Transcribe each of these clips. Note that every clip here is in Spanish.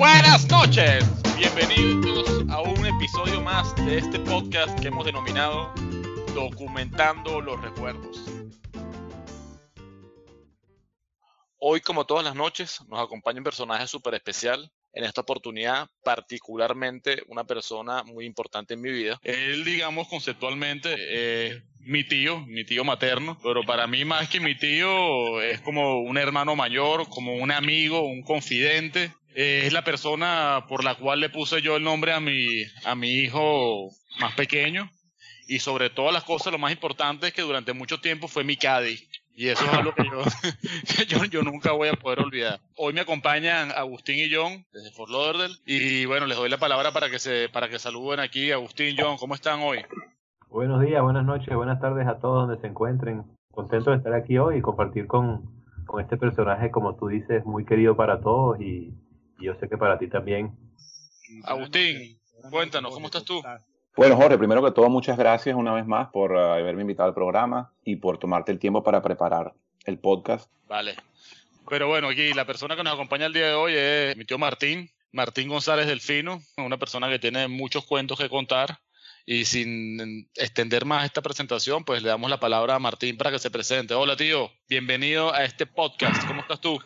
Buenas noches, bienvenidos a un episodio más de este podcast que hemos denominado Documentando los Recuerdos. Hoy, como todas las noches, nos acompaña un personaje súper especial. En esta oportunidad, particularmente una persona muy importante en mi vida. Él, digamos, conceptualmente, es mi tío, mi tío materno, pero para mí más que mi tío es como un hermano mayor, como un amigo, un confidente. Eh, es la persona por la cual le puse yo el nombre a mi, a mi hijo más pequeño. Y sobre todas las cosas, lo más importante es que durante mucho tiempo fue mi caddy. Y eso es algo que yo, yo nunca voy a poder olvidar. Hoy me acompañan Agustín y John desde Fort Lauderdale. Y bueno, les doy la palabra para que se, para que saluden aquí. Agustín y John, ¿cómo están hoy? Buenos días, buenas noches, buenas tardes a todos donde se encuentren. Contento de estar aquí hoy y compartir con, con este personaje, como tú dices, muy querido para todos y, y yo sé que para ti también. Agustín, cuéntanos, ¿cómo estás tú? Bueno, Jorge, primero que todo, muchas gracias una vez más por uh, haberme invitado al programa y por tomarte el tiempo para preparar el podcast. Vale. Pero bueno, aquí la persona que nos acompaña el día de hoy es mi tío Martín, Martín González Delfino, una persona que tiene muchos cuentos que contar. Y sin extender más esta presentación, pues le damos la palabra a Martín para que se presente. Hola tío, bienvenido a este podcast. ¿Cómo estás tú?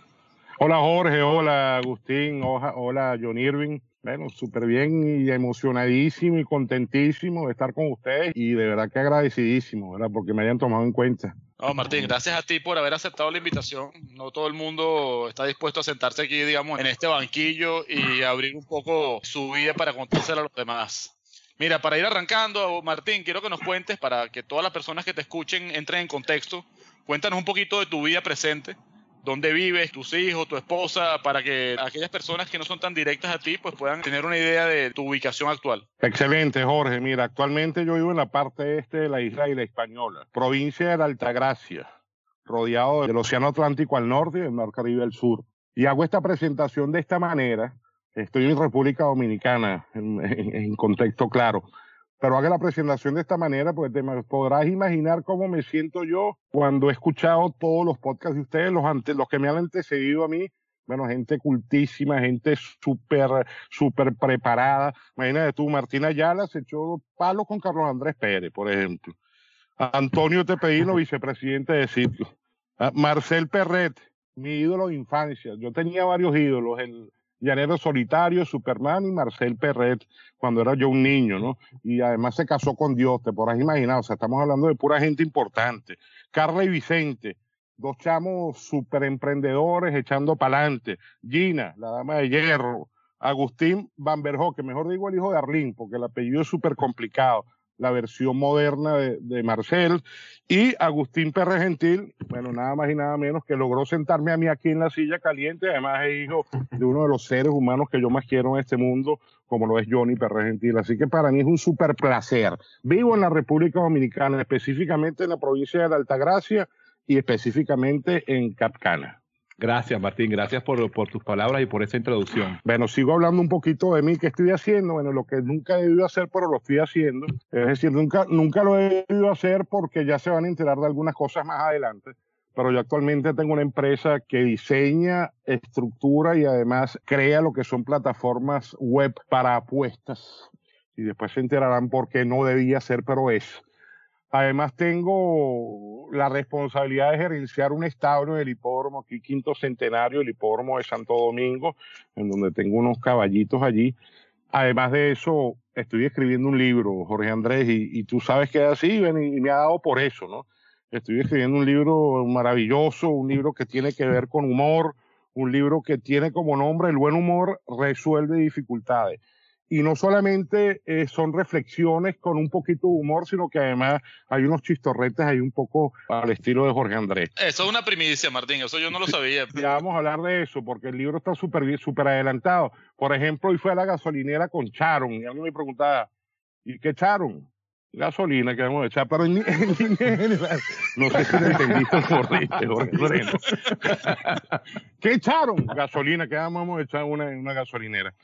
Hola Jorge, hola Agustín, hola, John Irving. Bueno, súper bien y emocionadísimo y contentísimo de estar con ustedes y de verdad que agradecidísimo, ¿verdad? Porque me hayan tomado en cuenta. No, Martín, gracias a ti por haber aceptado la invitación. No todo el mundo está dispuesto a sentarse aquí, digamos, en este banquillo y abrir un poco su vida para contársela a los demás. Mira, para ir arrancando, Martín, quiero que nos cuentes, para que todas las personas que te escuchen entren en contexto, cuéntanos un poquito de tu vida presente, dónde vives, tus hijos, tu esposa, para que aquellas personas que no son tan directas a ti, pues puedan tener una idea de tu ubicación actual. Excelente, Jorge. Mira, actualmente yo vivo en la parte este de la isla y la Española, provincia de la Altagracia, rodeado del Océano Atlántico al norte y del Mar Caribe al sur. Y hago esta presentación de esta manera. Estoy en República Dominicana, en, en, en contexto claro pero haga la presentación de esta manera, porque te podrás imaginar cómo me siento yo cuando he escuchado todos los podcasts de ustedes, los, ante, los que me han antecedido a mí, bueno, gente cultísima, gente súper, súper preparada. Imagínate tú, Martina Ayala se echó palo con Carlos Andrés Pérez, por ejemplo. Antonio Tepedino, vicepresidente de sitio. Marcel Perret, mi ídolo de infancia. Yo tenía varios ídolos, el, Llanero Solitario, Superman y Marcel Perret, cuando era yo un niño, ¿no? Y además se casó con Dios, te podrás imaginar, o sea, estamos hablando de pura gente importante. Carla y Vicente, dos chamos super emprendedores echando pa'lante. Gina, la dama de hierro. Agustín Van que mejor digo el hijo de Arlín, porque el apellido es súper complicado la versión moderna de, de, Marcel, y Agustín Perre Gentil, bueno, nada más y nada menos que logró sentarme a mí aquí en la silla caliente, además es hijo de uno de los seres humanos que yo más quiero en este mundo, como lo es Johnny Perre Gentil. Así que para mí es un súper placer. Vivo en la República Dominicana, específicamente en la provincia de Altagracia y específicamente en Capcana. Gracias, Martín. Gracias por, tus palabras y por esa introducción. Bueno, sigo hablando un poquito de mí, ¿qué estoy haciendo? Bueno, lo que nunca he debido hacer, pero lo estoy haciendo. Es decir, nunca, nunca lo he debido hacer porque ya se van a enterar de algunas cosas más adelante. Pero yo actualmente tengo una empresa que diseña, estructura y además crea lo que son plataformas web para apuestas. Y después se enterarán por qué no debía ser, pero es. Además tengo la responsabilidad de gerenciar un establo del hipódromo, aquí quinto centenario, el hipódromo de Santo Domingo, en donde tengo unos caballitos allí. Además de eso, estoy escribiendo un libro, Jorge Andrés, y, tú sabes que es así, y me ha dado por eso, ¿no? Estoy escribiendo un libro maravilloso, un libro que tiene que ver con humor, un libro que tiene como nombre El buen humor resuelve dificultades y no solamente eh, son reflexiones con un poquito de humor, sino que además hay unos chistorretes ahí un poco al estilo de Jorge Andrés. Eso es una primicia, Martín, eso yo no lo sabía. Ya vamos a hablar de eso, porque el libro está súper súper adelantado. Por ejemplo, hoy fue a la gasolinera con Charon, y alguien me preguntaba, ¿y qué Charon? Gasolina que vamos a echar, pero en, en línea general, no sé si lo entendiste Jorge. ¿Qué echaron? Gasolina que vamos a echar una, en una gasolinera.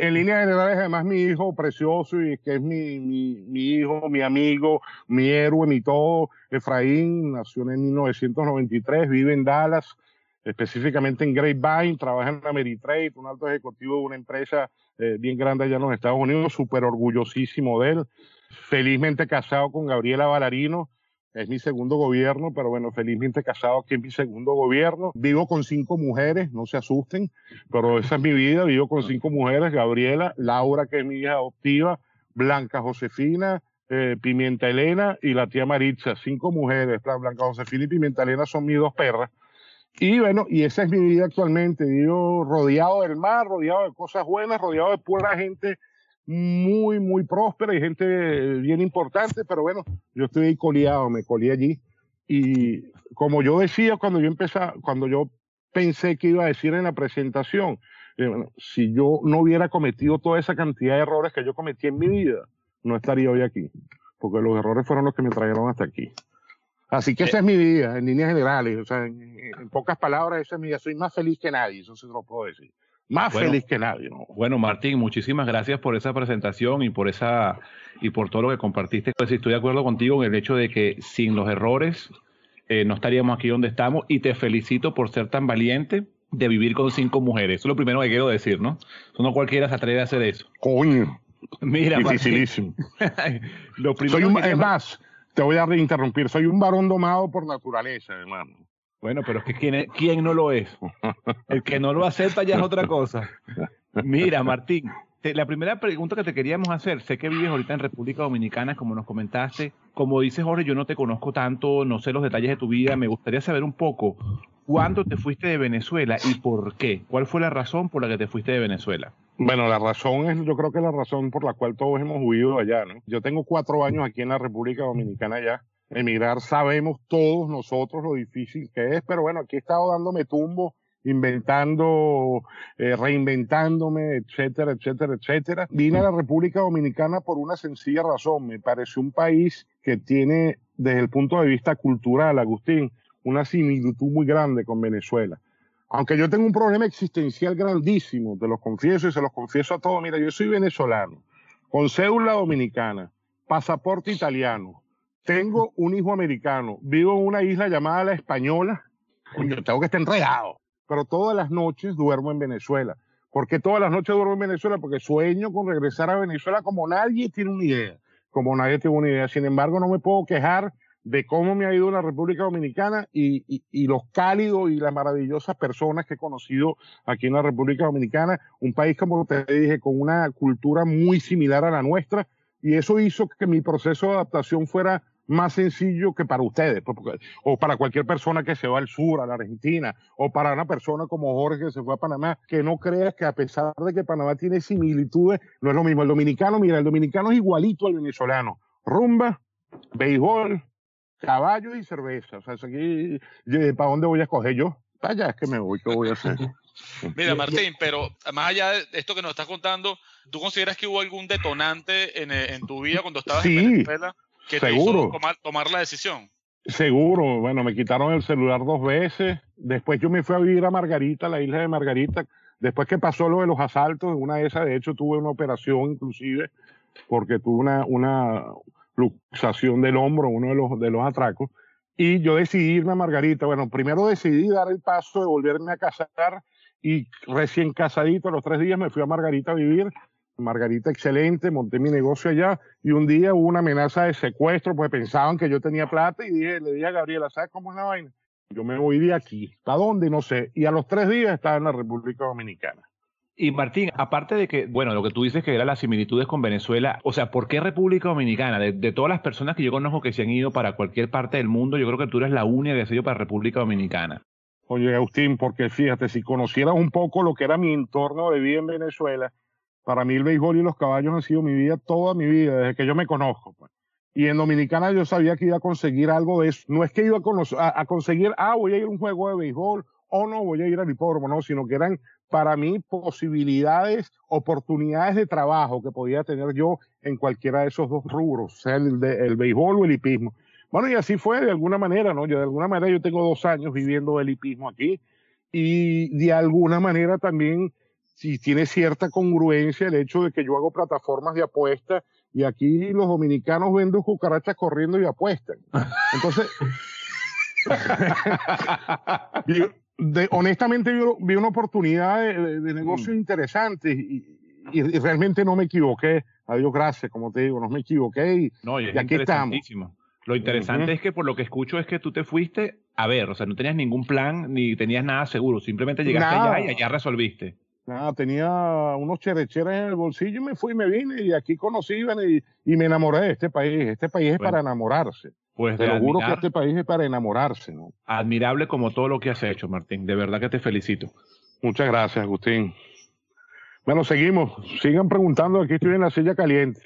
En línea general además mi hijo precioso y que es mi, mi, mi, hijo, mi amigo, mi héroe, mi todo. Efraín nació en 1993, vive en Dallas. específicamente en Grapevine, trabaja en Ameritrade, un alto ejecutivo de una empresa eh, bien grande allá en los Estados Unidos, súper orgullosísimo de él. Felizmente casado con Gabriela Valarino, es mi segundo gobierno, pero bueno, felizmente casado aquí en mi segundo gobierno. Vivo con cinco mujeres, no se asusten, pero esa es mi vida. Vivo con cinco mujeres, Gabriela, Laura, que es mi hija adoptiva, Blanca Josefina, eh, Pimienta Elena y la tía Maritza. Cinco mujeres, Blanca Josefina y Pimienta Elena son mis dos perras. Y bueno, y esa es mi vida actualmente. Vivo rodeado del mar, rodeado de cosas buenas, rodeado de pura gente muy, muy próspera y gente bien importante, pero bueno, yo estoy ahí coleado, me colé allí. Y como yo decía cuando yo empecé, cuando yo pensé que iba a decir en la presentación, eh, bueno, si yo no hubiera cometido toda esa cantidad de errores que yo cometí en mi vida, no estaría hoy aquí, porque los errores fueron los que me trajeron hasta aquí. Así que esa es mi vida, en líneas generales, o sea, en, en, pocas palabras, esa es mi vida. Soy más feliz que nadie, eso sí lo puedo decir más feliz que nadie. ¿no? Bueno, Martín, muchísimas gracias por esa presentación y por esa y por todo lo que compartiste. Pues estoy de acuerdo contigo en el hecho de que sin los errores eh, no estaríamos aquí donde estamos y te felicito por ser tan valiente de vivir con cinco mujeres. Eso es lo primero que quiero decir, ¿no? No cualquiera se atreve a hacer eso. Coño. Mira, dificilísimo. lo soy un, es más, te voy a reinterrumpir. Soy un varón domado por naturaleza, hermano. Bueno, pero es que ¿quién, ¿quién no lo es? El que no lo acepta ya es otra cosa. Mira, Martín, la primera pregunta que te queríamos hacer, sé que vives ahorita en República Dominicana, como nos comentaste. Como dices, Jorge, yo no te conozco tanto, no sé los detalles de tu vida. Me gustaría saber un poco cuándo te fuiste de Venezuela y por qué. ¿Cuál fue la razón por la que te fuiste de Venezuela? Bueno, la razón es, yo creo que la razón por la cual todos hemos huido allá, ¿no? Yo tengo cuatro años aquí en la República Dominicana ya emigrar sabemos todos nosotros lo difícil que es, pero bueno, aquí he estado dándome tumbo, inventando, eh, reinventándome, etcétera, etcétera, etcétera. Vine a la República Dominicana por una sencilla razón. Me pareció un país que tiene, desde el punto de vista cultural, Agustín, una similitud muy grande con Venezuela. Aunque yo tengo un problema existencial grandísimo, te lo confieso y se los confieso a todos. Mira, yo soy venezolano, con cédula dominicana, pasaporte italiano, tengo un hijo americano, vivo en una isla llamada La Española, yo tengo que estar enredado, pero todas las noches duermo en Venezuela. ¿Por qué todas las noches duermo en Venezuela? Porque sueño con regresar a Venezuela como nadie tiene una idea, como nadie tiene una idea. Sin embargo, no me puedo quejar de cómo me ha ido la República Dominicana y, y, y, los cálidos y las maravillosas personas que he conocido aquí en la República Dominicana, un país, como te dije, con una cultura muy similar a la nuestra, y eso hizo que mi proceso de adaptación fuera más sencillo que para ustedes, pues, o para cualquier persona que se va al sur, a la Argentina, o para una persona como Jorge que se fue a Panamá, que no creas que a pesar de que Panamá tiene similitudes, no es lo mismo. El dominicano, mira, el dominicano es igualito al venezolano. Rumba, béisbol, caballo y cerveza. O sea, aquí, ¿para dónde voy a escoger yo? Allá es que me voy, ¿qué voy a hacer? Mira, Martín, pero más allá de esto que nos estás contando, ¿tú consideras que hubo algún detonante en, en tu vida cuando estabas en Venezuela? Que Seguro. tomar, la decisión. Seguro, bueno, me quitaron el celular dos veces. Después yo me fui a vivir a Margarita, la isla de Margarita. Después que pasó lo de los asaltos, una de esas, de hecho, tuve una operación inclusive, porque tuve una, una luxación del hombro, uno de los, de los atracos. Y yo decidí irme a Margarita. Bueno, primero decidí dar el paso de volverme a casar y recién casadito, a los tres días me fui a Margarita a vivir Margarita excelente, monté mi negocio allá y un día hubo una amenaza de secuestro, pues pensaban que yo tenía plata y dije, le dije a Gabriela, ¿sabes cómo es la vaina? Yo me voy de aquí. ¿Para dónde? No sé. Y a los tres días estaba en la República Dominicana. Y Martín, aparte de que, bueno, lo que tú dices que eran las similitudes con Venezuela, o sea, ¿por qué República Dominicana? De, todas las personas que yo conozco que se han ido para cualquier parte del mundo, yo creo que tú eres la única que se ha ido para República Dominicana. Oye, Agustín, porque fíjate, si conocieras un poco lo que era mi entorno de vida en Venezuela, para mí el béisbol y los caballos han sido mi vida toda mi vida, desde que yo me conozco. Pues. Y en Dominicana yo sabía que iba a conseguir algo de eso. No es que iba a, conseguir, ah, voy a ir a un juego de béisbol o no voy a ir al hipódromo, no, sino que eran para mí posibilidades, oportunidades de trabajo que podía tener yo en cualquiera de esos dos rubros, sea el, de, el béisbol o el hipismo. Bueno, y así fue de alguna manera, ¿no? Yo de alguna manera yo tengo dos años viviendo el hipismo aquí y de alguna manera también si tiene cierta congruencia el hecho de que yo hago plataformas de apuesta y aquí los dominicanos venden cucarachas corriendo y apuestan. Entonces, de, honestamente vi, vi una oportunidad de, de, negocios interesantes y, y, y, realmente no me equivoqué. Adiós, gracias, como te digo, no me equivoqué y, no, y, y aquí estamos. Lo interesante uh -huh. es que por lo que escucho es que tú te fuiste a ver, o sea, no tenías ningún plan ni tenías nada seguro, simplemente llegaste Nada. allá y allá resolviste. Nada, tenía unos cherecheres en el bolsillo y me fui y me vine y aquí conocí y, y me enamoré de este país. Este país es Bueno. para enamorarse. Pues Te juro que este país es para enamorarse, ¿no? admirable como todo lo que has hecho, Martín. De verdad que te felicito. Muchas gracias, Agustín. Bueno, seguimos. Sigan preguntando. Aquí estoy en la silla caliente.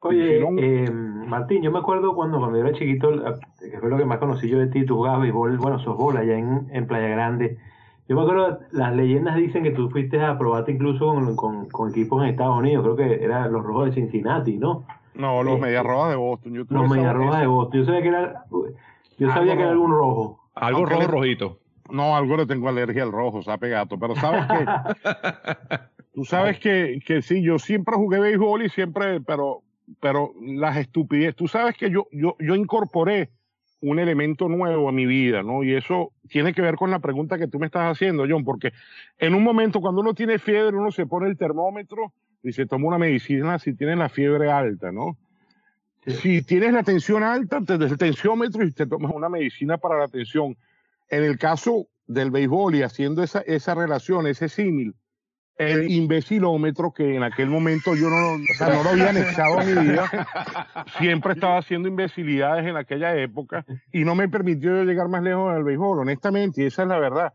Oye, Si no- eh, Martín, yo me acuerdo cuando, cuando yo era chiquito, que fue lo que más conocí yo de ti, tú jugabas béisbol, bueno, softball allá en, en Playa Grande. Yo me acuerdo, las leyendas dicen que tú fuiste a probarte incluso con, con, con equipos en Estados Unidos, creo que eran los Rojos de Cincinnati, ¿no? No, los Eh, Medias Rojas de Boston. Yo Los Mediarrojas de Boston. Yo sabía que era, yo sabía que era algún rojo. Algo Aunque rojo le- rojito. No, algo le tengo alergia al rojo, sabe gato. Pero sabes que, tú sabes que, que sí, yo siempre jugué béisbol y siempre, pero, pero las estupidez. Tú sabes que yo, yo, yo incorporé un elemento nuevo a mi vida, ¿no? Y eso tiene que ver con la pregunta que tú me estás haciendo, John, porque en un momento cuando uno tiene fiebre, uno se pone el termómetro y se toma una medicina si tiene la fiebre alta, ¿no? Sí. Si tienes la tensión alta, te des el tensiómetro y te tomas una medicina para la tensión. En el caso del béisbol y haciendo esa, esa relación, ese símil, el imbecilómetro que en aquel momento yo no, o sea, no lo había anexado a mi vida, siempre estaba haciendo imbecilidades en aquella época y no me permitió llegar más lejos en el béisbol, honestamente, y esa es la verdad.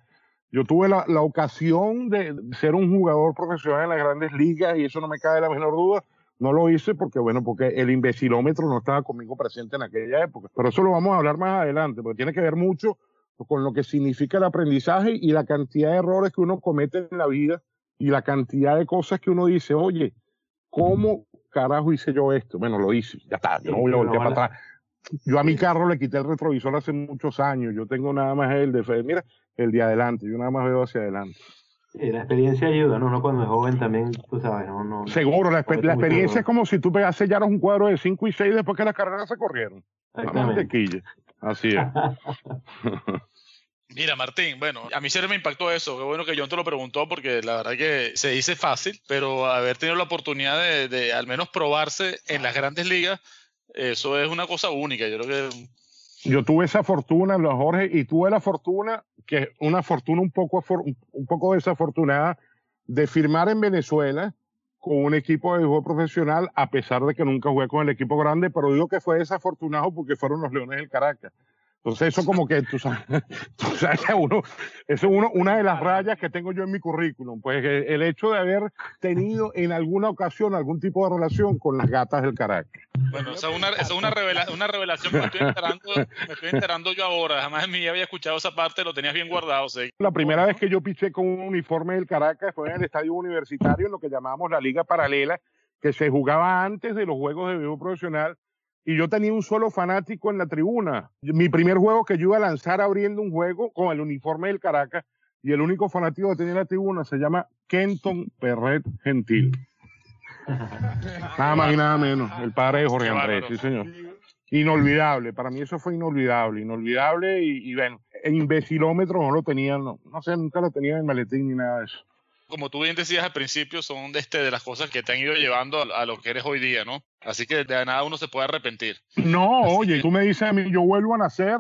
Yo tuve la, la ocasión de ser un jugador profesional en las grandes ligas y eso no me cabe la menor duda. No lo hice porque, bueno, porque el imbecilómetro no estaba conmigo presente en aquella época. Pero eso lo vamos a hablar más adelante, porque tiene que ver mucho con lo que significa el aprendizaje y la cantidad de errores que uno comete en la vida y la cantidad de cosas que uno dice, oye, ¿cómo carajo hice yo esto? Bueno, lo hice, ya está, yo no voy a no, para atrás. Yo a mi carro le quité el retrovisor hace muchos años, yo tengo nada más el de, fe- mira, el de adelante, yo nada más veo hacia adelante. Sí, la experiencia ayuda, ¿no? Uno cuando es joven también, tú sabes, no, no. Seguro, la, exper- la experiencia es como si tú pegas sellaras un cuadro de 5 y 6 después que las carreras se corrieron. Exactamente. Así es. Mira, Martín, bueno, a mí siempre me impactó eso. Qué bueno que John te lo preguntó porque la verdad que se dice fácil, pero haber tenido la oportunidad de, al menos probarse en las grandes ligas, eso es una cosa única. Yo creo que Yo tuve esa fortuna, los Jorge, y tuve la fortuna, que una fortuna un poco, un poco desafortunada, de firmar en Venezuela con un equipo de béisbol profesional, a pesar de que nunca jugué con el equipo grande, pero digo que fue desafortunado porque fueron los Leones del Caracas. Entonces eso como que, tú sabes, tú sabes uno, eso es uno, una de las rayas que tengo yo en mi currículum, pues que el hecho de haber tenido en alguna ocasión algún tipo de relación con las gatas del Caracas. Bueno, esa es una, esa es una, revela- una revelación que me estoy, enterando, me estoy enterando yo ahora. Jamás en mi vida había escuchado esa parte, lo tenías bien guardado. sé. La primera vez que yo piché con un uniforme del Caracas fue en el estadio universitario, en lo que llamábamos la Liga Paralela, que se jugaba antes de los juegos de béisbol profesional. Y yo tenía un solo fanático en la tribuna. Mi primer juego que yo iba a lanzar abriendo un juego con el uniforme del Caracas, y el único fanático que tenía en la tribuna se llama Kenton Perret Gentil. Nada más y nada menos, el padre de Jorge Andrés, sí señor. Inolvidable, para mí eso fue inolvidable, inolvidable y, y bueno, el imbecilómetro no lo tenía, no, no sé, nunca lo tenía en el maletín ni nada de eso. Como tú bien decías al principio, son de, este, de las cosas que te han ido llevando a, a lo que eres hoy día, ¿no? Así que de nada uno se puede arrepentir. No, oye, tú me dices a mí, yo vuelvo a nacer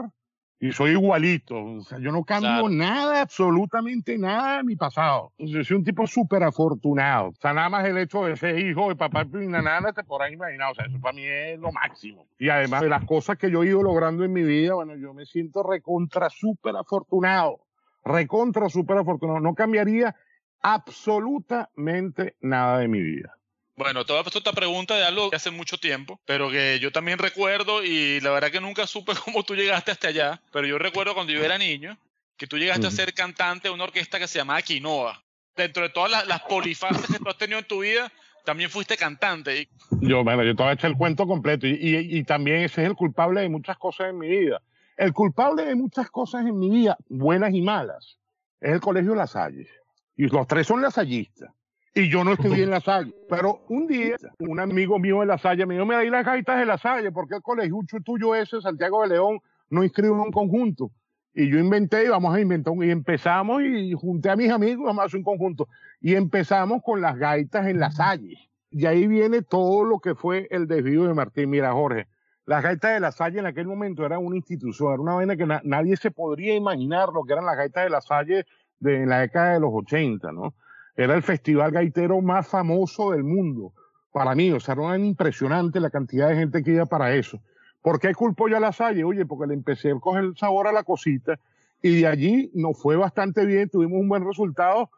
y soy igualito, o sea, yo no cambio Claro. nada, absolutamente nada de mi pasado. Yo soy un tipo súper afortunado, o sea, nada más el hecho de ser hijo de papá y nana, te podrás imaginar, o sea, eso para mí es lo máximo. Y además de las cosas que yo he ido logrando en mi vida, bueno, yo me siento recontra súper afortunado, recontra súper afortunado, no cambiaría absolutamente nada de mi vida. Bueno, te voy a hacer esta pregunta de algo que hace mucho tiempo, pero que yo también recuerdo y la verdad que nunca supe cómo tú llegaste hasta allá, pero yo recuerdo cuando yo era niño que tú llegaste a ser cantante de una orquesta que se llamaba Quinoa. Dentro de todas las, las polifases que tú has tenido en tu vida, también fuiste cantante. Y Yo, bueno, yo te voy a echar el cuento completo y, y, y también ese es el culpable de muchas cosas en mi vida. El culpable de muchas cosas en mi vida, buenas y malas, es el colegio La Salle. Y los tres son lasallistas. Y yo no estudié en La Salle. Pero un día, un amigo mío de La Salle me dijo, mira, ahí las gaitas de La Salle, porque el colegio tuyo ese, Santiago de León, no inscribe un conjunto? Y yo inventé y vamos a inventar y empezamos y junté a mis amigos, vamos a hacer un conjunto. Y empezamos con las gaitas en la Salle. Y ahí viene todo lo que fue el desvío de Martín. Mira, Jorge, las gaitas de la Salle en aquel momento eran una institución, era una vaina que nadie se podría imaginar lo que eran las gaitas de la Salle de, en la década de los 80, ¿no? Era el festival gaitero más famoso del mundo. Para mí, o sea, era impresionante la cantidad de gente que iba para eso. ¿Por qué culpo yo a la Salle? Oye, porque le empecé a coger el sabor a la cosita y de allí nos fue bastante bien, tuvimos un buen resultado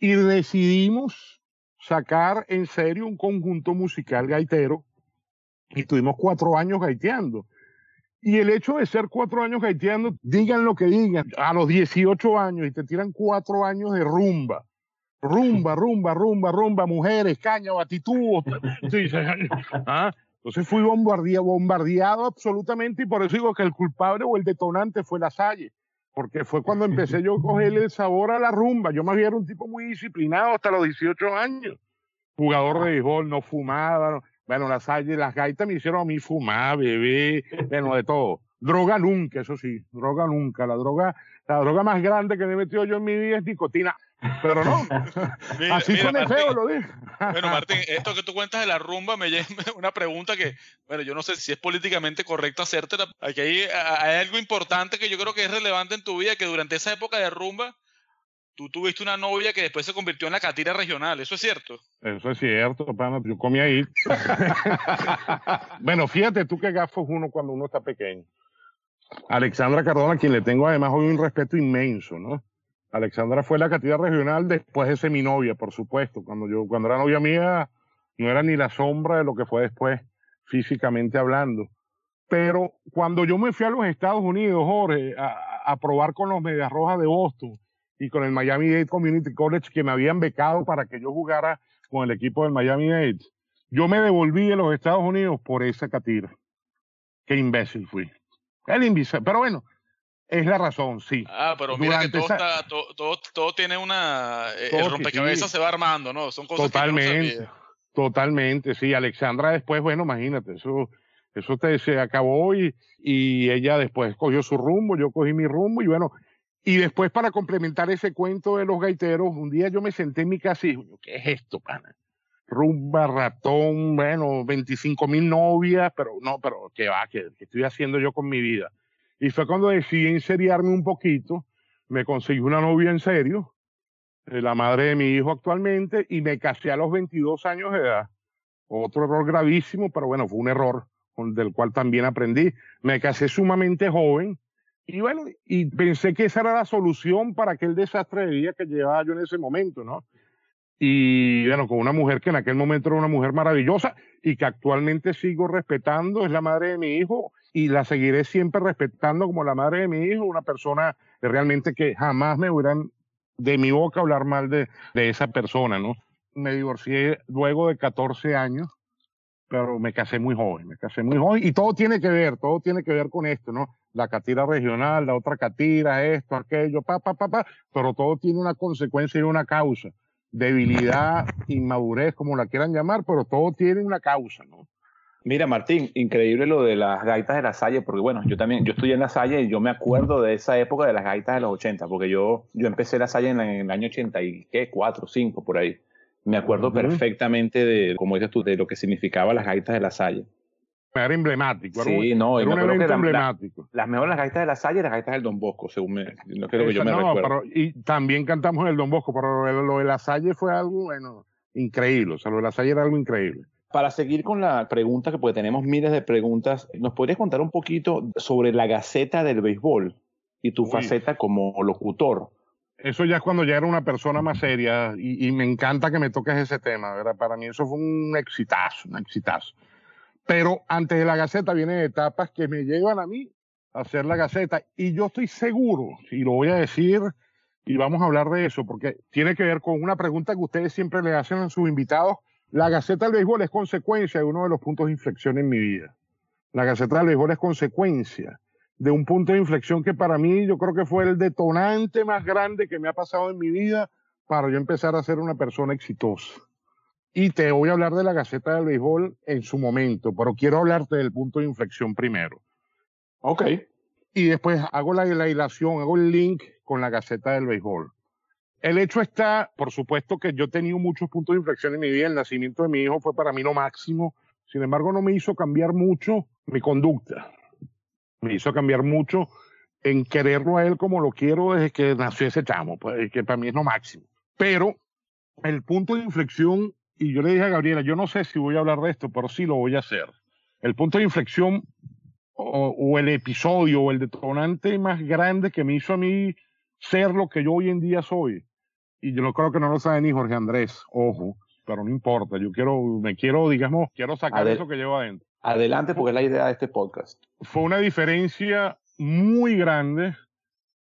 y decidimos sacar en serio un conjunto musical gaitero y tuvimos cuatro años gaiteando. Y el hecho de ser cuatro años gaiteando, digan lo que digan, a los 18 años y te tiran cuatro años de rumba, rumba, rumba, rumba, rumba, mujeres, caña, batitubos. ¿ah? Entonces fui bombardeado, bombardeado absolutamente y por eso digo que el culpable o el detonante fue la Salle, porque fue cuando empecé yo a cogerle el sabor a la rumba. Yo más bien era un tipo muy disciplinado hasta los 18 años. Jugador de béisbol, no fumaba. Bueno, la Salle, las gaitas me hicieron a mí fumar, beber, bueno, de todo. Droga nunca, eso sí, droga nunca. La droga, la droga más grande que me he metido yo en mi vida es nicotina. Pero no, así mira, feo, lo dije. bueno, Martín, esto que tú cuentas de la rumba me lleva una pregunta que, bueno, yo no sé si es políticamente correcto hacértela. Aquí hay, hay algo importante que yo creo que es relevante en tu vida, que durante esa época de rumba, tú tuviste una novia que después se convirtió en la catira regional, ¿eso es cierto? Eso es cierto, pana, yo comí ahí. bueno, fíjate tú qué gafos uno cuando uno está pequeño. Alexandra Cardona, a quien le tengo además hoy un respeto inmenso, ¿no? Alexandra fue la catedral regional después de ser mi novia, por supuesto. Cuando yo, cuando era novia mía, no era ni la sombra de lo que fue después, físicamente hablando. Pero cuando yo me fui a los Estados Unidos, Jorge, a, probar con los Medias Rojas de Boston y con el Miami Dade Community College que me habían becado para que yo jugara con el equipo del Miami Dade, yo me devolví de los Estados Unidos por esa catira. Qué imbécil fui. El imbécil. Pero bueno, es la razón, sí. Ah, pero mira que todo, está, todo, todo, tiene una... Eh, el rompecabezas se va armando, ¿no? Son cosas totalmente, que Totalmente, sí. Alexandra después, bueno, imagínate, eso, eso te, se acabó y, y ella después cogió su rumbo, yo cogí mi rumbo y bueno, y después para complementar ese cuento de los gaiteros, un día yo me senté en mi casa y dije, ¿qué es esto, pana? Rumba, ratón, bueno, 25 mil novias, pero no, pero ¿qué va? ¿Qué, ¿Qué estoy haciendo yo con mi vida? Y fue cuando decidí enseriarme un poquito, me conseguí una novia en serio, eh, la madre de mi hijo actualmente, y me casé a los 22 años de edad. Otro error gravísimo, pero bueno, fue un error del cual también aprendí. Me casé sumamente joven y bueno, y pensé que esa era la solución para aquel desastre de vida que llevaba yo en ese momento, ¿no? Y bueno, con una mujer que en aquel momento era una mujer maravillosa y que actualmente sigo respetando, es la madre de mi hijo y la seguiré siempre respetando como la madre de mi hijo, una persona realmente que jamás me hubieran de mi boca hablar mal de, de esa persona, ¿no? Me divorcié luego de 14 años, pero me casé muy joven, me casé muy joven y todo tiene que ver, todo tiene que ver con esto, ¿no? La catira regional, la otra catira, esto, aquello, pa, pa, pa, pa, pero todo tiene una consecuencia y una causa. Debilidad, inmadurez, como la quieran llamar, pero todo tiene una causa, ¿no? Mira, Martín, increíble lo de las gaitas de la Salle, porque bueno, yo también, yo estudié en la Salle y yo me acuerdo de esa época de las gaitas de los 80, porque yo, yo empecé la Salle en, el año 84, 5, por ahí. Me acuerdo perfectamente de, como dices tú, de lo que significaba las gaitas de la Salle. Era emblemático. Sí, no, era un evento emblemático. las mejores gaitas de la Salle y las gaitas del Don Bosco, según me, lo que yo me no, Pero, y también cantamos en el Don Bosco, pero lo de la Salle fue algo, bueno, increíble. O sea, lo de la Salle era algo increíble. Para seguir con la pregunta, que pues tenemos miles de preguntas, ¿nos podrías contar un poquito sobre la Gaceta del Béisbol y tu faceta como locutor? Eso ya es cuando ya era una persona más seria y, me encanta que me toques ese tema, ¿verdad? Para mí eso fue un exitazo, un exitazo. Pero antes de la Gaceta vienen etapas que me llevan a mí a hacer la Gaceta y yo estoy seguro, y lo voy a decir y vamos a hablar de eso, porque tiene que ver con una pregunta que ustedes siempre le hacen a sus invitados la Gaceta del Béisbol es consecuencia de uno de los puntos de inflexión en mi vida. La Gaceta del Béisbol es consecuencia de un punto de inflexión que para mí yo creo que fue el detonante más grande que me ha pasado en mi vida para yo empezar a ser una persona exitosa. Y te voy a hablar de la Gaceta del Béisbol en su momento, pero quiero hablarte del punto de inflexión primero. Ok. y después hago la, la hilación, hago el link con la Gaceta del Béisbol. El hecho está, por supuesto que yo he tenido muchos puntos de inflexión en mi vida, el nacimiento de mi hijo fue para mí lo máximo, sin embargo no me hizo cambiar mucho mi conducta, me hizo cambiar mucho en quererlo a él como lo quiero desde que nació ese chamo, pues, que para mí es lo máximo. Pero el punto de inflexión, y yo le dije a Gabriela, yo no sé si voy a hablar de esto, pero sí lo voy a hacer. El punto de inflexión o, o el episodio o el detonante más grande que me hizo a mí ser lo que yo hoy en día soy, y yo no creo que no lo sabe ni Jorge Andrés, ojo, pero no importa, yo quiero, me quiero, digamos, quiero sacar eso que llevo adentro. Adelante, porque es la idea de este podcast. Fue una diferencia muy grande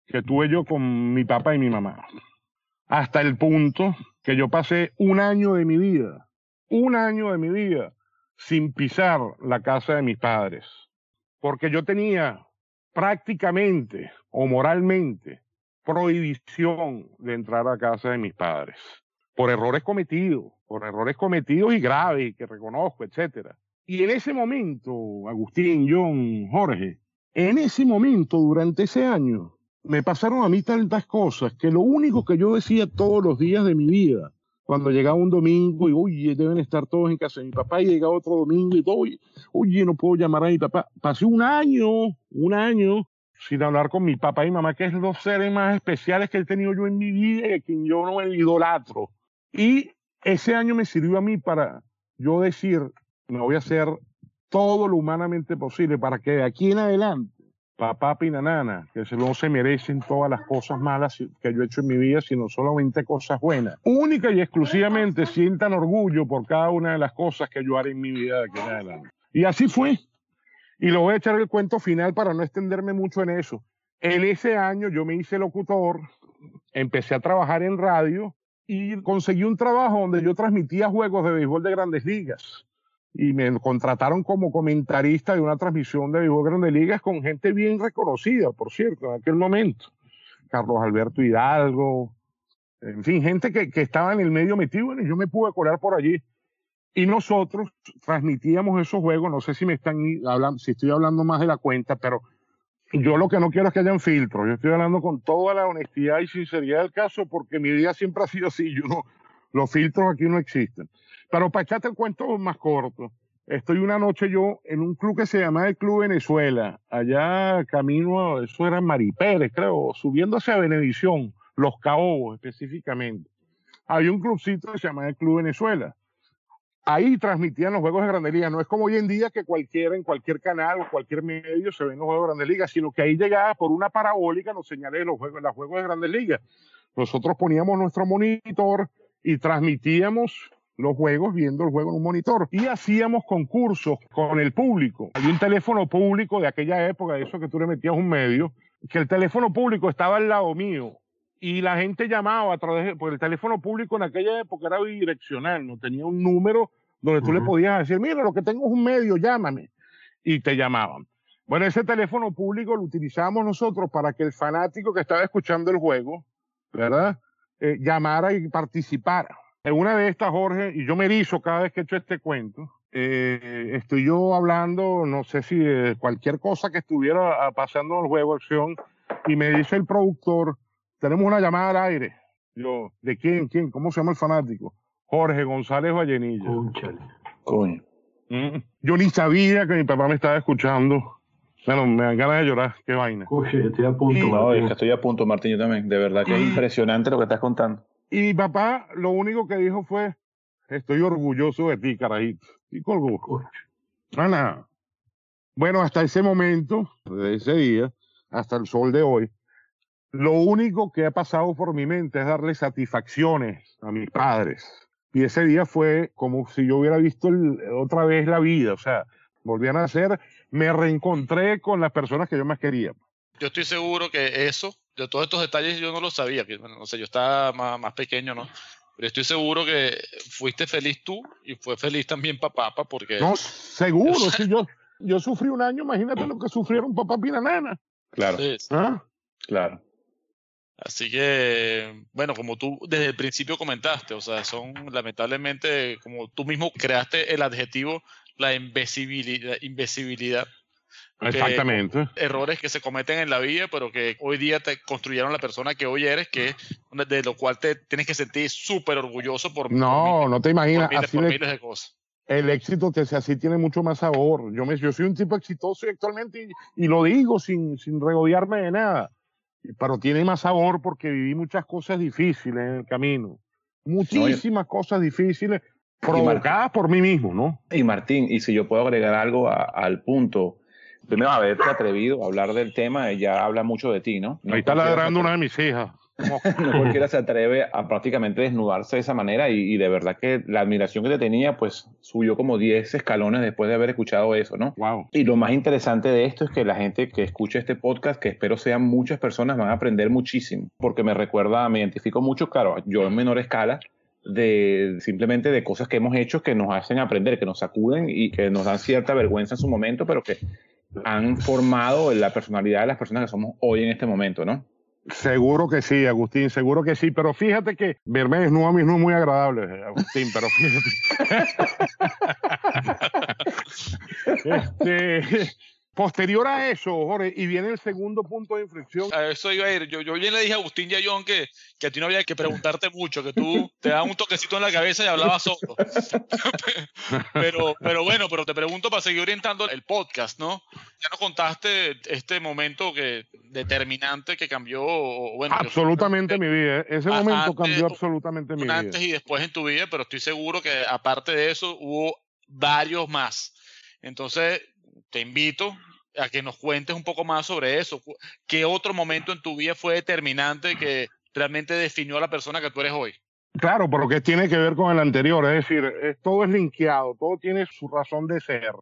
que tuve yo con mi papá y mi mamá. Hasta el punto que yo pasé un año de mi vida, un año de mi vida, sin pisar la casa de mis padres. Porque yo tenía prácticamente o moralmente prohibición de entrar a casa de mis padres. Por errores cometidos, por errores cometidos y graves que reconozco, etcétera. Y en ese momento, Agustín, John, Jorge, en ese momento, durante ese año, me pasaron a mí tantas cosas que lo único que yo decía todos los días de mi vida, cuando llegaba un domingo y, oye, deben estar todos en casa de mi papá, y llegaba otro domingo y oye, oye, no puedo llamar a mi papá. Pasé un año, un año, sin hablar con mi papá y mamá, que es los seres más especiales que he tenido yo en mi vida y a quien yo no me idolatro. Y ese año me sirvió a mí para yo decir, me voy a hacer todo lo humanamente posible para que de aquí en adelante, papá y nanana, que no se merecen todas las cosas malas que yo he hecho en mi vida, sino solamente cosas buenas. Única y exclusivamente sientan orgullo por cada una de las cosas que yo haré en mi vida de aquí en adelante. Y así fue. Y lo voy a echar el cuento final para no extenderme mucho en eso. En ese año yo me hice locutor, empecé a trabajar en radio y conseguí un trabajo donde yo transmitía juegos de béisbol de grandes ligas. Y me contrataron como comentarista de una transmisión de béisbol de grandes ligas con gente bien reconocida, por cierto, en aquel momento. Carlos Alberto Hidalgo, en fin, gente que, que estaba en el medio metido y yo me pude colar por allí. Y nosotros transmitíamos esos juegos, no sé si me están hablando, si estoy hablando más de la cuenta, pero yo lo que no quiero es que hayan filtros. Yo estoy hablando con toda la honestidad y sinceridad del caso, porque mi vida siempre ha sido así. Yo no, los filtros aquí no existen. Pero para echarte el cuento más corto, estoy una noche yo en un club que se llama el Club Venezuela, allá camino, a- eso era en Maripérez, creo, subiendo hacia Benevisión, Los Caobos específicamente. Había un clubcito que se llama el Club Venezuela ahí transmitían los juegos de Grandes Ligas. No es como hoy en día que cualquiera, en cualquier canal o cualquier medio se ven los juegos de Grandes Ligas, sino que ahí llegaba por una parabólica los señales de los juegos, los juegos de Grandes Ligas. Nosotros poníamos nuestro monitor y transmitíamos los juegos viendo el juego en un monitor. Y hacíamos concursos con el público. Hay un teléfono público de aquella época, eso que tú le metías un medio, que el teléfono público estaba al lado mío y la gente llamaba a través de, porque el teléfono público en aquella época era bidireccional, no tenía un número donde tú le podías decir, mira, lo que tengo es un medio, llámame. Y te llamaban. Bueno, ese teléfono público lo utilizábamos nosotros para que el fanático que estaba escuchando el juego, ¿verdad? Eh, llamara y participara. En una de estas, Jorge, y yo me erizo cada vez que echo este cuento, eh, estoy yo hablando, no sé si de cualquier cosa que estuviera ah, pasando en el juego, acción, y me dice el productor, tenemos una llamada al aire. Yo, ¿de quién? ¿Quién? ¿Cómo se llama el fanático? Jorge González Vallenilla. Cónchale. Coño. Mm. Yo ni sabía que mi papá me estaba escuchando. Bueno, me dan ganas de llorar, qué vaina. Uy, estoy a punto. Sí. No, es que estoy a punto, Martín, yo también. De verdad que es Mm. impresionante lo que estás contando. Y mi papá lo único que dijo fue, estoy orgulloso de ti, carajito. Y colgó. Ah, nada. Bueno, hasta ese momento, de ese día, hasta el sol de hoy, lo único que ha pasado por mi mente es darle satisfacciones a mis padres. Y ese día fue como si yo hubiera visto otra vez la vida, o sea, volvían a ser, me reencontré con las personas que yo más quería. Yo estoy seguro que eso, de todos estos detalles yo no lo sabía, que bueno, no sé, yo estaba más, más pequeño, ¿no? Pero estoy seguro que fuiste feliz tú y fue feliz también papá, pa, porque No, seguro, si yo, yo sufrí un año, imagínate lo que sufrieron papá y la nana. Claro, Sí, ¿ah? claro. Así que, bueno, como tú desde el principio comentaste, o sea, son lamentablemente, como tú mismo creaste el adjetivo, la invisibilidad, invisibilidad Exactamente. errores que se cometen en la vida, pero que hoy día te construyeron la persona que hoy eres, que de lo cual te tienes que sentir súper orgulloso por, no, por, no te imaginas. por miles, así miles de cosas. el éxito que así tiene mucho más sabor. Yo, me, yo soy un tipo exitoso y actualmente y, y lo digo sin, sin regodearme de nada, pero tiene más sabor porque viví muchas cosas difíciles en el camino. Muchísimas cosas difíciles provocadas por mí mismo, ¿no? Y Martín, y si yo puedo agregar algo a- al punto, primero haberte atrevido a hablar del tema, ya habla mucho de ti, ¿no? No Ahí está ladrando una de mis hijas. No cualquiera se atreve a prácticamente desnudarse de esa manera y, y de verdad que la admiración que te tenía pues subió como 10 escalones después de haber escuchado eso, ¿no? wow. Y lo más interesante de esto es que la gente que escucha este podcast, que espero sean muchas personas, van a aprender muchísimo, porque me recuerda, me identifico mucho, claro, yo en menor escala, de simplemente de cosas que hemos hecho que nos hacen aprender, que nos sacuden y que nos dan cierta vergüenza en su momento, pero que han formado la personalidad de las personas que somos hoy en este momento, ¿no? Seguro que sí, Agustín, seguro que sí, pero fíjate que verme desnudo a mí no es muy agradable, Agustín, pero fíjate. este, posterior a eso, Jorge, y viene el segundo punto de inflexión. A eso iba a ir. Yo, yo bien le dije a Agustín y a John que, que a ti no había que preguntarte mucho, que tú te dabas un toquecito en la cabeza y hablabas solo. pero, pero bueno, pero te pregunto para seguir orientando el podcast, ¿no? Ya nos contaste este momento que determinante que cambió, que Absolutamente mi vida. Ese Ah, momento cambió absolutamente mi vida. antes y después en tu vida, pero estoy seguro que aparte de eso hubo varios más. Entonces, te invito a que nos cuentes un poco más sobre eso. ¿Qué otro momento en tu vida fue determinante que realmente definió a la persona que tú eres hoy? Claro, pero que tiene que ver con el anterior, es decir, todo es linkeado, todo tiene su razón de ser.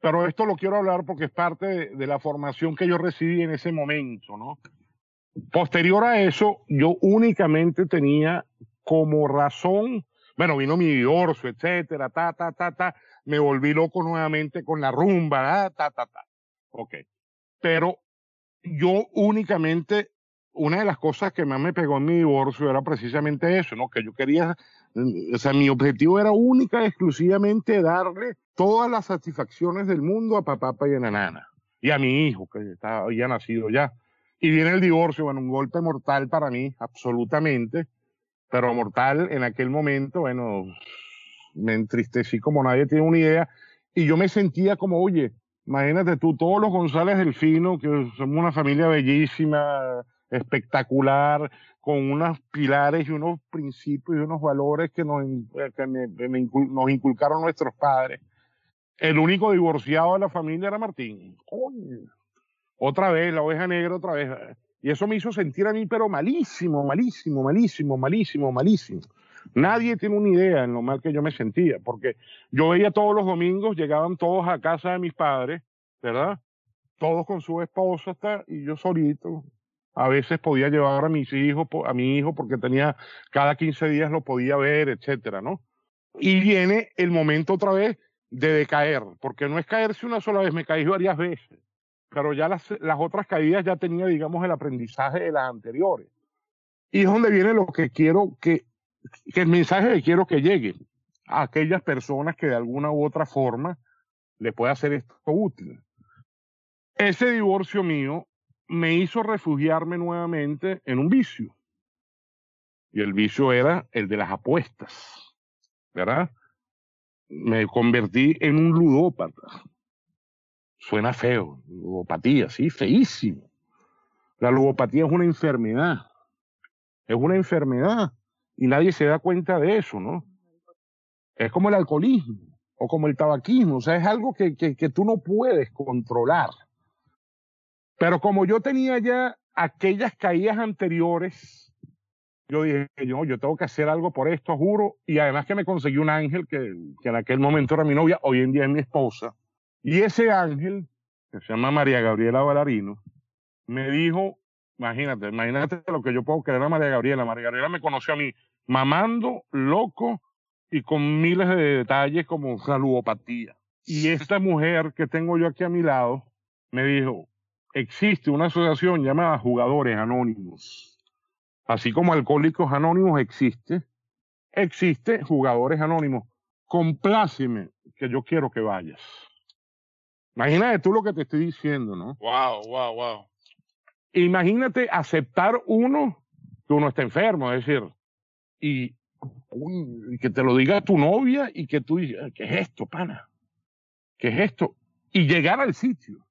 Pero esto lo quiero hablar porque es parte de, de la formación que yo recibí en ese momento, ¿no? Posterior a eso, yo únicamente tenía como razón, bueno, vino mi divorcio, etcétera, ta, ta, ta, ta, me volví loco nuevamente con la rumba, ta, ta, ta. Ok. Pero yo únicamente una de las cosas que más me pegó en mi divorcio era precisamente eso, ¿no? Que yo quería, mm, o sea, mi objetivo era única y exclusivamente darle todas las satisfacciones del mundo a papá y a la nana. Y a mi hijo, que está, había nacido ya. Y viene el divorcio, bueno, un golpe mortal para mí, absolutamente. Pero mortal en aquel momento, bueno, me entristecí como nadie tiene una idea. Y yo me sentía como, oye, imagínate tú, todos los González Delfino, que somos una familia bellísima, espectacular, con unos pilares y unos principios y unos valores que nos, que nos inculcaron nuestros padres. El único divorciado de la familia era Martín. Otra vez, la oveja negra, otra vez. Y eso me hizo sentir a mí, pero malísimo, malísimo, malísimo, malísimo, malísimo. Nadie tiene una idea en lo mal que yo me sentía, porque yo veía todos los domingos, llegaban todos a casa de mis padres, ¿verdad? Todos con su esposa, hasta, y yo solito. A veces podía llevar a mis hijos, a mi hijo, porque tenía, cada 15 días lo podía ver, etcétera, ¿no? Y viene el momento otra vez de decaer, porque no es caerse una sola vez, me caí varias veces, pero ya las, las otras caídas ya tenía, digamos, el aprendizaje de las anteriores. Y es donde viene lo que quiero que, que el mensaje que quiero que llegue a aquellas personas que de alguna u otra forma le pueda hacer esto útil. Ese divorcio mío me hizo refugiarme nuevamente en un vicio. Y el vicio era el de las apuestas, ¿verdad? Me convertí en un ludópata. Suena feo, ludopatía, sí, feísimo. La ludopatía es una enfermedad. Es una enfermedad y nadie se da cuenta de eso, ¿no? Es como el alcoholismo o como el tabaquismo, o sea, es algo que, que, tú no puedes controlar. Pero como yo tenía ya aquellas caídas anteriores, yo dije, yo, yo tengo que hacer algo por esto, juro, y además que me conseguí un ángel que, que en aquel momento era mi novia, hoy en día es mi esposa, y ese ángel, que se llama María Gabriela Valarino, me dijo, imagínate, imagínate lo que yo puedo creer a María Gabriela. María Gabriela me conoció a mí mamando, loco y con miles de detalles como la ludopatía. Y esta mujer que tengo yo aquí a mi lado me dijo, existe una asociación llamada Jugadores Anónimos. Así como Alcohólicos Anónimos existe, existe Jugadores Anónimos. Compláceme que yo quiero que vayas. Imagínate tú lo que te estoy diciendo, ¿no? Wow, wow, wow. Imagínate aceptar uno que uno está enfermo, es decir, y, uy, que te lo diga tu novia y que tú digas, ¿qué es esto, pana? ¿Qué es esto? Y llegar al sitio.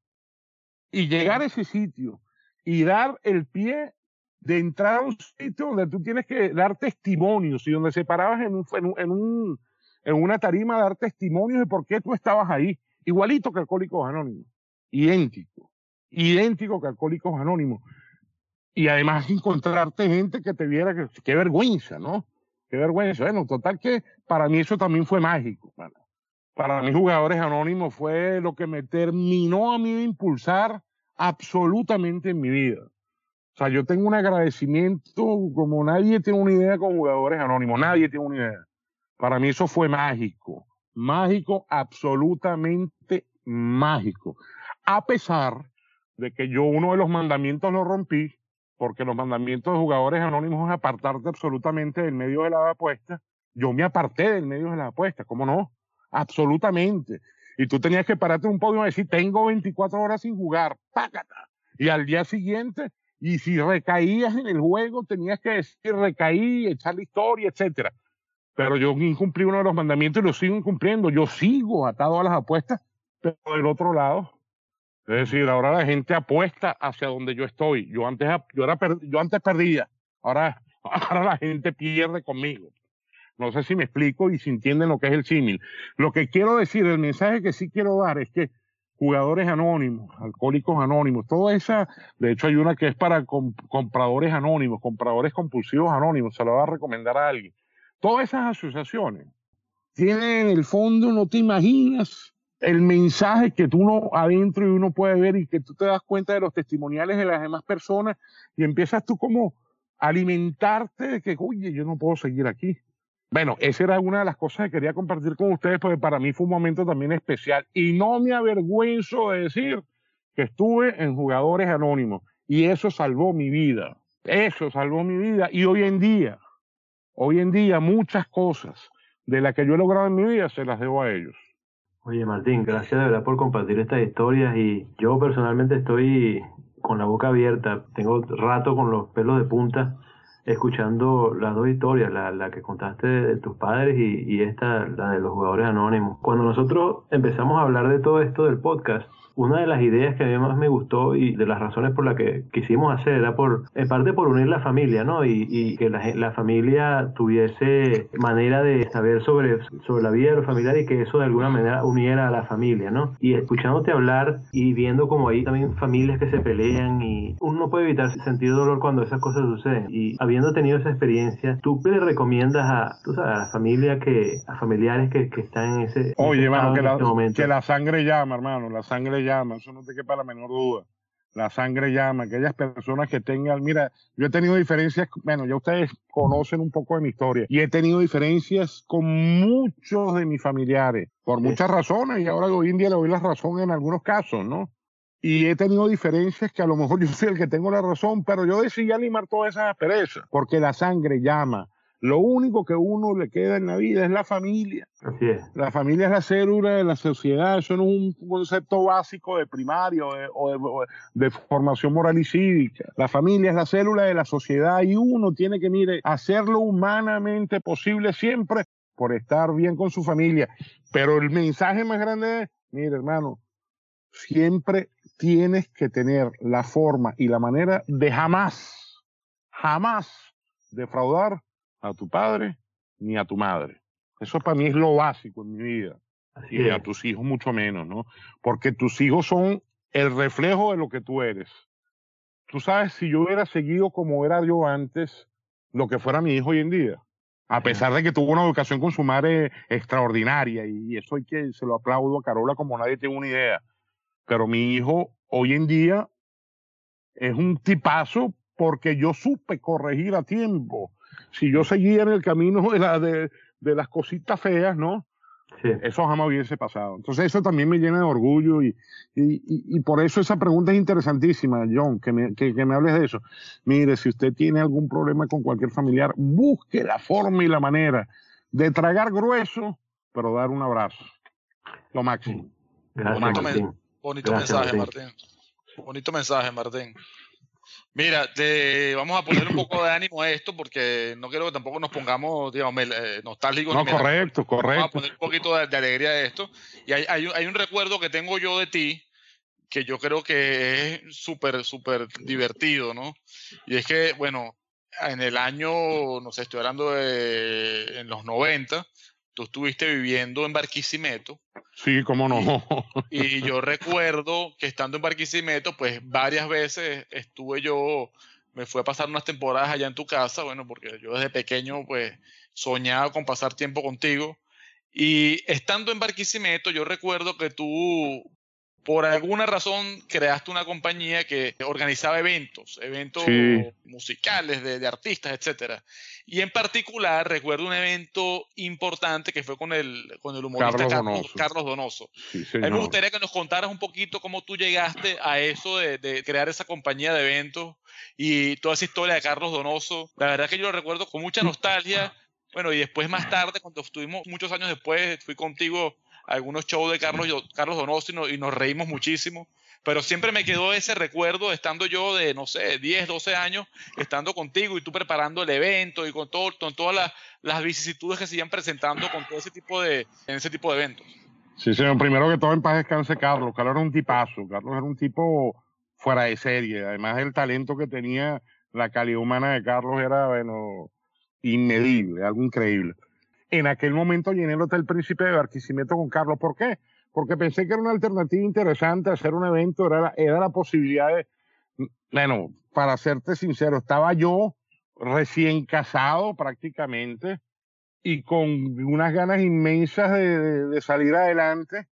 Y llegar a ese sitio y dar el pie de entrar a un sitio donde tú tienes que dar testimonios y donde se parabas en, un, en, un, en, un, en una tarima dar testimonios de por qué tú estabas ahí. Igualito que Alcohólicos Anónimos. Idéntico. Idéntico que Alcohólicos Anónimos. Y además encontrarte gente que te viera que, qué vergüenza, ¿no? Qué vergüenza. Bueno, total que para mí eso también fue mágico. Para, para mí jugadores anónimos fue lo que me terminó a mí de impulsar absolutamente en mi vida. O sea, yo tengo un agradecimiento como nadie tiene una idea con jugadores anónimos, nadie tiene una idea. Para mí eso fue mágico, mágico, absolutamente mágico. A pesar de que yo uno de los mandamientos lo rompí, porque los mandamientos de jugadores anónimos es apartarte absolutamente del medio de la apuesta. Yo me aparté del medio de la apuesta, ¿cómo no? Absolutamente. Y tú tenías que pararte un podio y decir, tengo 24 horas sin jugar, pácata. Y al día siguiente, y si recaías en el juego, tenías que decir, recaí, echar la historia, etcétera. Pero yo incumplí uno de los mandamientos y lo sigo incumpliendo. Yo sigo atado a las apuestas, pero del otro lado. Es decir, ahora la gente apuesta hacia donde yo estoy. Yo antes, yo era, yo antes perdía. Ahora, ahora la gente pierde conmigo. No sé si me explico y si entienden lo que es el símil. Lo que quiero decir, el mensaje que sí quiero dar es que jugadores anónimos, alcohólicos anónimos, toda esa, de hecho hay una que es para comp compradores anónimos, compradores compulsivos anónimos, se la va a recomendar a alguien. Todas esas asociaciones tienen en el fondo, no te imaginas el mensaje que tú no adentro y uno puede ver y que tú te das cuenta de los testimoniales de las demás personas y empiezas tú como a alimentarte de que, oye, yo no puedo seguir aquí. Bueno, esa era una de las cosas que quería compartir con ustedes porque para mí fue un momento también especial y no me avergüenzo de decir que estuve en Jugadores Anónimos y eso salvó mi vida. Eso salvó mi vida y hoy en día, hoy en día muchas cosas de las que yo he logrado en mi vida se las debo a ellos. Oye Martín, gracias de verdad por compartir estas historias y yo personalmente estoy con la boca abierta, tengo rato con los pelos de punta escuchando las dos historias, la, la que contaste de, tus padres y, y, esta, la de los jugadores anónimos. Cuando nosotros empezamos a hablar de todo esto del podcast, una de las ideas que a mí más me gustó y de las razones por las que quisimos hacer era por, en parte por unir la familia, ¿no? Y, y que la, la, familia tuviese manera de saber sobre, sobre la vida de los familiares y que eso de alguna manera uniera a la familia, ¿no? Y escuchándote hablar y viendo como hay también familias que se pelean y uno no puede evitar sentir dolor cuando esas cosas suceden. Y habiendo tenido esa experiencia, ¿tú qué le recomiendas a, tú sabes, a la familia que, a familiares que, que están en ese, Oye, hermano, que, la, este momento? que la sangre llama, hermano, la sangre llama, eso no te quepa la menor duda. La sangre llama, aquellas personas que tengan, mira, yo he tenido diferencias, bueno, ya ustedes conocen un poco de mi historia, y he tenido diferencias con muchos de mis familiares, por muchas razones, y ahora hoy en día le doy la razón en algunos casos, ¿no? Y he tenido diferencias que a lo mejor yo soy el que tengo la razón, pero yo decidí animar todas esas asperezas, porque la sangre llama. Lo único que uno le queda en la vida es la familia. Así es. La familia es la célula de la sociedad, eso no es un concepto básico de primario o de, o de, o de, formación moral y cívica. La familia es la célula de la sociedad y uno tiene que, mire, hacerlo humanamente posible siempre por estar bien con su familia. Pero el mensaje más grande es, mire hermano, siempre tienes que tener la forma y la manera de jamás, jamás defraudar a tu padre ni a tu madre. Eso para mí es lo básico en mi vida. Y a tus hijos mucho menos, ¿no? Porque tus hijos son el reflejo de lo que tú eres. Tú sabes, si yo hubiera seguido como era yo antes, lo que fuera mi hijo hoy en día, a pesar de que tuvo una educación con su madre extraordinaria, y eso hay que, se lo aplaudo a Carola como nadie tiene una idea, pero mi hijo hoy en día es un tipazo porque yo supe corregir a tiempo. Si yo seguía en el camino de, la, de, de las cositas feas, ¿no? Sí. Eso jamás hubiese pasado. Entonces eso también me llena de orgullo y, y, y, y por eso esa pregunta es interesantísima, John, que me, que, que me hables de eso. Mire, si usted tiene algún problema con cualquier familiar, busque la forma y la manera de tragar grueso, pero dar un abrazo. Lo máximo. Gracias, Martín. Martín. Bonito Gracias, mensaje, Martín. Martín. Bonito mensaje, Martín. Mira, te, vamos a poner un poco de ánimo a esto porque no quiero que tampoco nos pongamos, digamos, eh, nostálgicos. No, melancólicos. correcto, Vamos a correcto. poner un poquito de, de alegría a esto. Y hay, hay un- hay un recuerdo que tengo yo de ti que yo creo que es súper, súper divertido, ¿no? Y es que, bueno, en el año, no sé, estoy hablando de en los 90, tú estuviste viviendo en Barquisimeto Sí, cómo no. y yo recuerdo que estando en Barquisimeto, pues varias veces estuve yo, me fui a pasar unas temporadas allá en tu casa, bueno, porque yo desde pequeño pues soñaba con pasar tiempo contigo. Y estando en Barquisimeto, yo recuerdo que tú, por alguna razón, creaste una compañía que organizaba eventos, eventos Sí. musicales de, de artistas, etcétera. Y en particular recuerdo un evento importante que fue con el, con el humorista Carlos Carlos, Donoso. Carlos Donoso. Sí, A mí me gustaría que nos contaras un poquito cómo tú llegaste a eso de, de crear esa compañía de eventos y toda esa historia de Carlos Donoso. La verdad que yo lo recuerdo con mucha nostalgia. Bueno, y después más tarde, cuando estuvimos muchos años después, fui contigo algunos shows de Carlos, Carlos no- y nos reímos muchísimo. Pero siempre me quedó ese recuerdo estando yo de, no sé, 10, 12 años, estando contigo y tú preparando el evento y con, todo, con todas las, las vicisitudes que se iban presentando con todo ese tipo de, en ese tipo de eventos. Sí, señor. Primero que todo, en paz descanse Carlos. Carlos era un tipazo. Carlos era un tipo fuera de serie. Además, el talento que tenía, la calidad humana de Carlos era, bueno, inmedible, algo increíble. En aquel momento llené el Hotel Príncipe de Barquisimeto con Carlos. ¿Por qué? Porque pensé que era una alternativa interesante hacer un evento, era, la- era la posibilidad de, bueno, para serte sincero, estaba yo recién casado prácticamente y con unas ganas inmensas de, de- salir adelante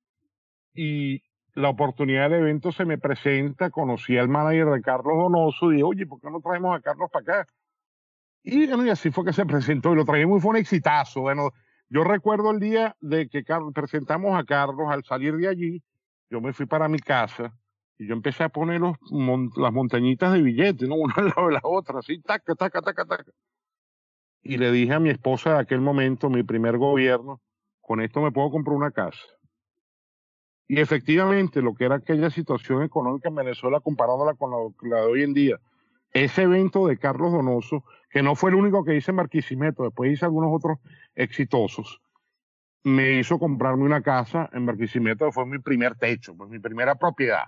y la oportunidad del evento se me presenta, conocí al manager de Carlos Donoso y dije, oye, ¿por qué no traemos a Carlos para acá? Y bueno, y así fue que se presentó y lo trajimos y fue un exitazo. Bueno, yo recuerdo el día de que presentamos a Carlos, al salir de allí, yo me fui para mi casa y yo empecé a poner los, mon- las montañitas de billetes, ¿no? Una al lado de la otra, así, taca, taca, taca, taca. Y le dije a mi esposa de aquel momento, mi primer gobierno, con esto me puedo comprar una casa. Y efectivamente, lo que era aquella situación económica en Venezuela comparándola con la, la de hoy en día, ese evento de Carlos Donoso, que no fue el único que hice en Barquisimeto, después hice algunos otros exitosos, me hizo comprarme una casa en Barquisimeto, que fue mi primer techo, pues mi primera propiedad.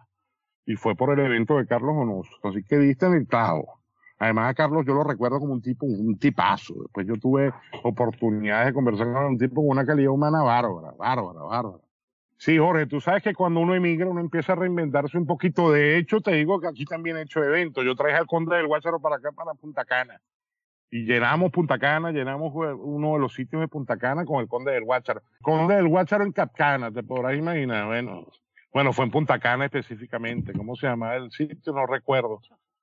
Y fue por el evento de Carlos Donoso. Así que diste en el clavo. Además, a Carlos yo lo recuerdo como un tipo, un tipazo. Después yo tuve oportunidades de conversar con un tipo con una calidad humana bárbara, bárbara, bárbara. Sí, Jorge, tú sabes que cuando uno emigra, uno empieza a reinventarse un poquito. De hecho, te digo que aquí también he hecho eventos. Yo traje al Conde del Guácharo para acá, para Punta Cana. Y llenamos Punta Cana, llenamos eh, uno de los sitios de Punta Cana con el Conde del Guácharo. Conde del Guácharo en Capcana, te podrás imaginar. Bueno, bueno, fue en Punta Cana específicamente. ¿Cómo se llama el sitio? No recuerdo.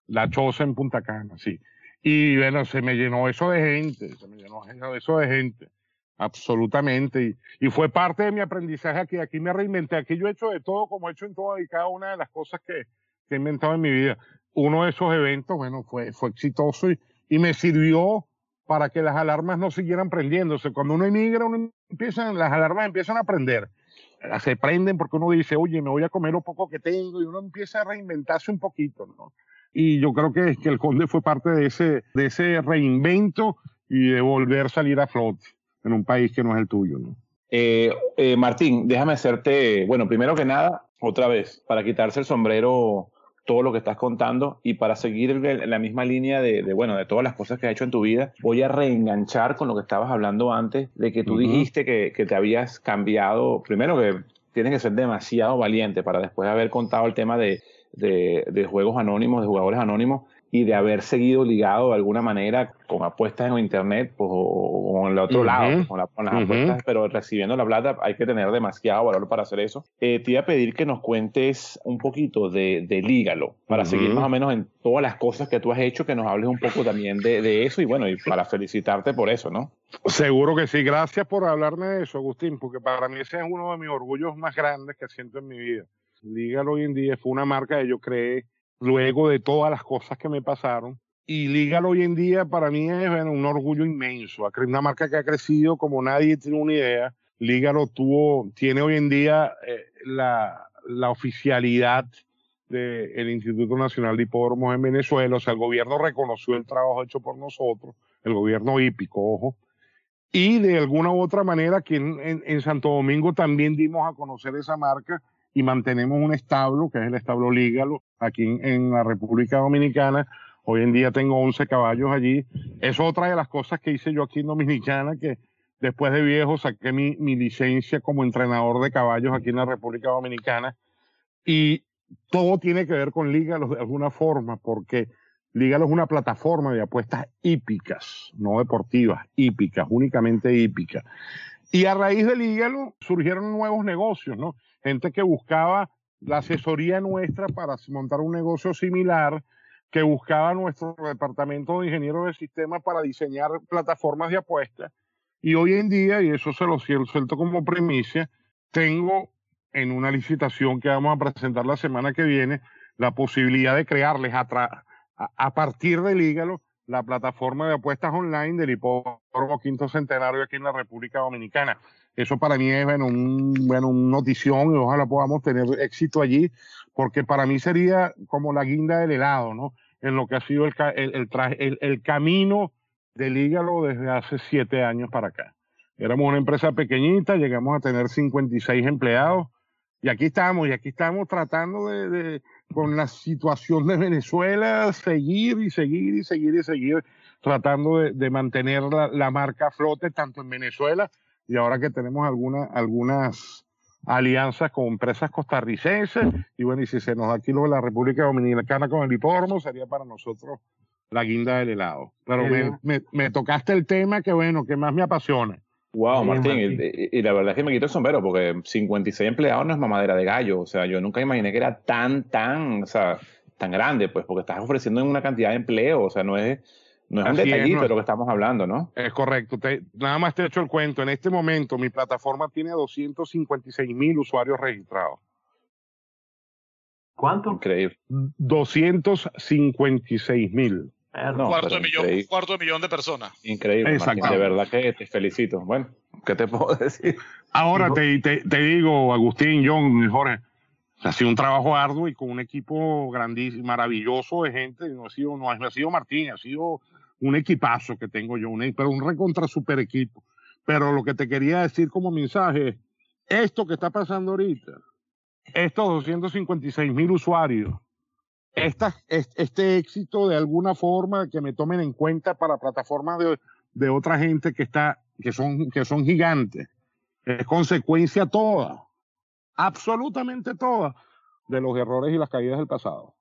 La Choza en Punta Cana, sí. Y bueno, se me llenó eso de gente, se me llenó eso de gente, absolutamente. Y, y fue parte de mi aprendizaje aquí. Aquí me reinventé. Aquí yo he hecho de todo, como he hecho en toda y cada una de las cosas que, que he inventado en mi vida. Uno de esos eventos, bueno, fue, fue exitoso y, y me sirvió para que las alarmas no siguieran prendiéndose. Cuando uno emigra, uno empieza, las alarmas empiezan a prender. Se prenden porque uno dice, oye, me voy a comer lo poco que tengo y uno empieza a reinventarse un poquito, ¿no? Y yo creo que, que el Conde fue parte de ese, de ese reinvento y de volver a salir a flote en un país que no es el tuyo, ¿no? Eh, eh, Martín, déjame hacerte, bueno, primero que nada, otra vez, para quitarse el sombrero todo lo que estás contando y para seguir la misma línea de, de, bueno, de todas las cosas que has hecho en tu vida, voy a reenganchar con lo que estabas hablando antes, de que tú dijiste que, que te habías cambiado, primero que tienes que ser demasiado valiente para después haber contado el tema de, de, de juegos anónimos, de jugadores anónimos, y de haber seguido ligado de alguna manera con apuestas en internet pues, o, o en el otro lado, con, la- con las apuestas, pero recibiendo la plata hay que tener demasiado valor para hacer eso. Eh, te iba a pedir que nos cuentes un poquito de, de Lígalo, para seguir más o menos en todas las cosas que tú has hecho, que nos hables un poco también de, de eso y bueno, y para felicitarte por eso, ¿no? Seguro que sí. Gracias por hablarme de eso, Agustín, porque para mí ese es uno de mis orgullos más grandes que siento en mi vida. Lígalo hoy en día fue una marca que yo creé luego de todas las cosas que me pasaron. Y Lígalo hoy en día para mí es un orgullo inmenso. Una marca que ha crecido como nadie tiene una idea. Lígalo tuvo, tiene hoy en día eh, la, la oficialidad del Instituto Nacional de Hipódromos en Venezuela. O sea, el gobierno reconoció el trabajo hecho por nosotros, el gobierno hípico, ojo. Y de alguna u otra manera, aquí en, en, Santo Domingo también dimos a conocer esa marca y mantenemos un establo, que es el establo Lígalo, aquí en, la República Dominicana. Hoy en día tengo 11 caballos allí. Es otra de las cosas que hice yo aquí en Dominicana, que después de viejo saqué mi, mi licencia como entrenador de caballos aquí en la República Dominicana. Y todo tiene que ver con Lígalo de alguna forma, porque Lígalo es una plataforma de apuestas hípicas, no deportivas, hípicas, únicamente hípicas. Y a raíz de Lígalo surgieron nuevos negocios, ¿no? Gente que buscaba la asesoría nuestra para montar un negocio similar, que buscaba nuestro departamento de ingenieros de sistemas para diseñar plataformas de apuestas. Y hoy en día, y eso se lo suelto como premisa, tengo en una licitación que vamos a presentar la semana que viene, la posibilidad de crearles a, a, partir del Hígalo la plataforma de apuestas online del hipódromo quinto centenario aquí en la República Dominicana. Eso para mí es bueno, un, bueno, una notición y ojalá podamos tener éxito allí, porque para mí sería como la guinda del helado, ¿no? En lo que ha sido el, el, el, el camino del Hígalo desde hace siete años para acá. Éramos una empresa pequeñita, llegamos a tener 56 empleados, y aquí estamos, y aquí estamos tratando de, de, con la situación de Venezuela, seguir y seguir y seguir y seguir, tratando de, de mantener la, la, marca a flote tanto en Venezuela y ahora que tenemos alguna, algunas alianzas con empresas costarricenses, y bueno, y si se nos da aquí lo de la República Dominicana con el hipódromo, sería para nosotros la guinda del helado. Pero me, me, me tocaste el tema que bueno, que más me apasiona Wow, Martín, Y, y, la verdad es que me quito el sombrero porque 56 empleados no es mamadera de gallo. O sea, yo nunca imaginé que era tan, tan, o sea, tan grande, pues, porque estás ofreciendo una cantidad de empleo. O sea, no es, no es un detallito de lo que estamos hablando, ¿no? Es correcto. Te, nada más te he hecho el cuento. En este momento, mi plataforma tiene 256 mil usuarios registrados. ¿Cuánto? Increíble. 256 mil. No, cuarto, de millón, cuarto de millón de personas. Increíble, Martín, de verdad que te felicito. Bueno, ¿qué te puedo decir? Ahora te, te, te, digo, Agustín, John y Jorge, ha sido un trabajo arduo y con un equipo grandísimo, maravilloso de gente. No ha sido, no ha, sido Martín, ha sido un equipazo que tengo yo, un, pero un recontra super equipo. Pero lo que te quería decir como mensaje es, esto que está pasando ahorita, estos 256 mil usuarios, esta, este éxito de alguna forma que me tomen en cuenta para plataformas de, de otra gente que está, que son, que son gigantes. Es consecuencia toda, absolutamente toda, de los errores y las caídas del pasado.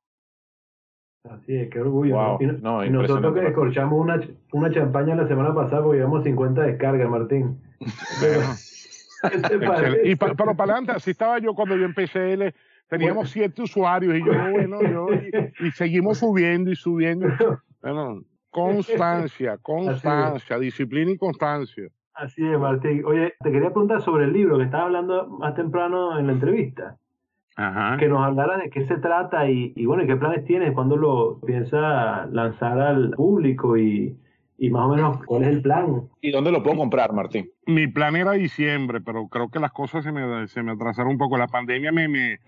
Así es, qué orgullo. y, no, nosotros que escorchamos una, una champaña la semana pasada porque llevamos 50 descargas, Martín. y pero para adelante, así estaba yo cuando yo empecé el, teníamos siete usuarios y yo, bueno, yo, y, seguimos subiendo y subiendo. Bueno, constancia, constancia, disciplina y constancia. Así es, Martín. Oye, te quería preguntar sobre el libro que estaba hablando más temprano en la entrevista. Ajá. Que nos hablara de qué se trata y, y bueno, qué planes tienes, cuándo lo piensa lanzar al público y, y más o menos cuál es el plan. ¿Y dónde lo puedo comprar, Martín? Mi plan era diciembre, pero creo que las cosas se me, se me atrasaron un poco. La pandemia me, me,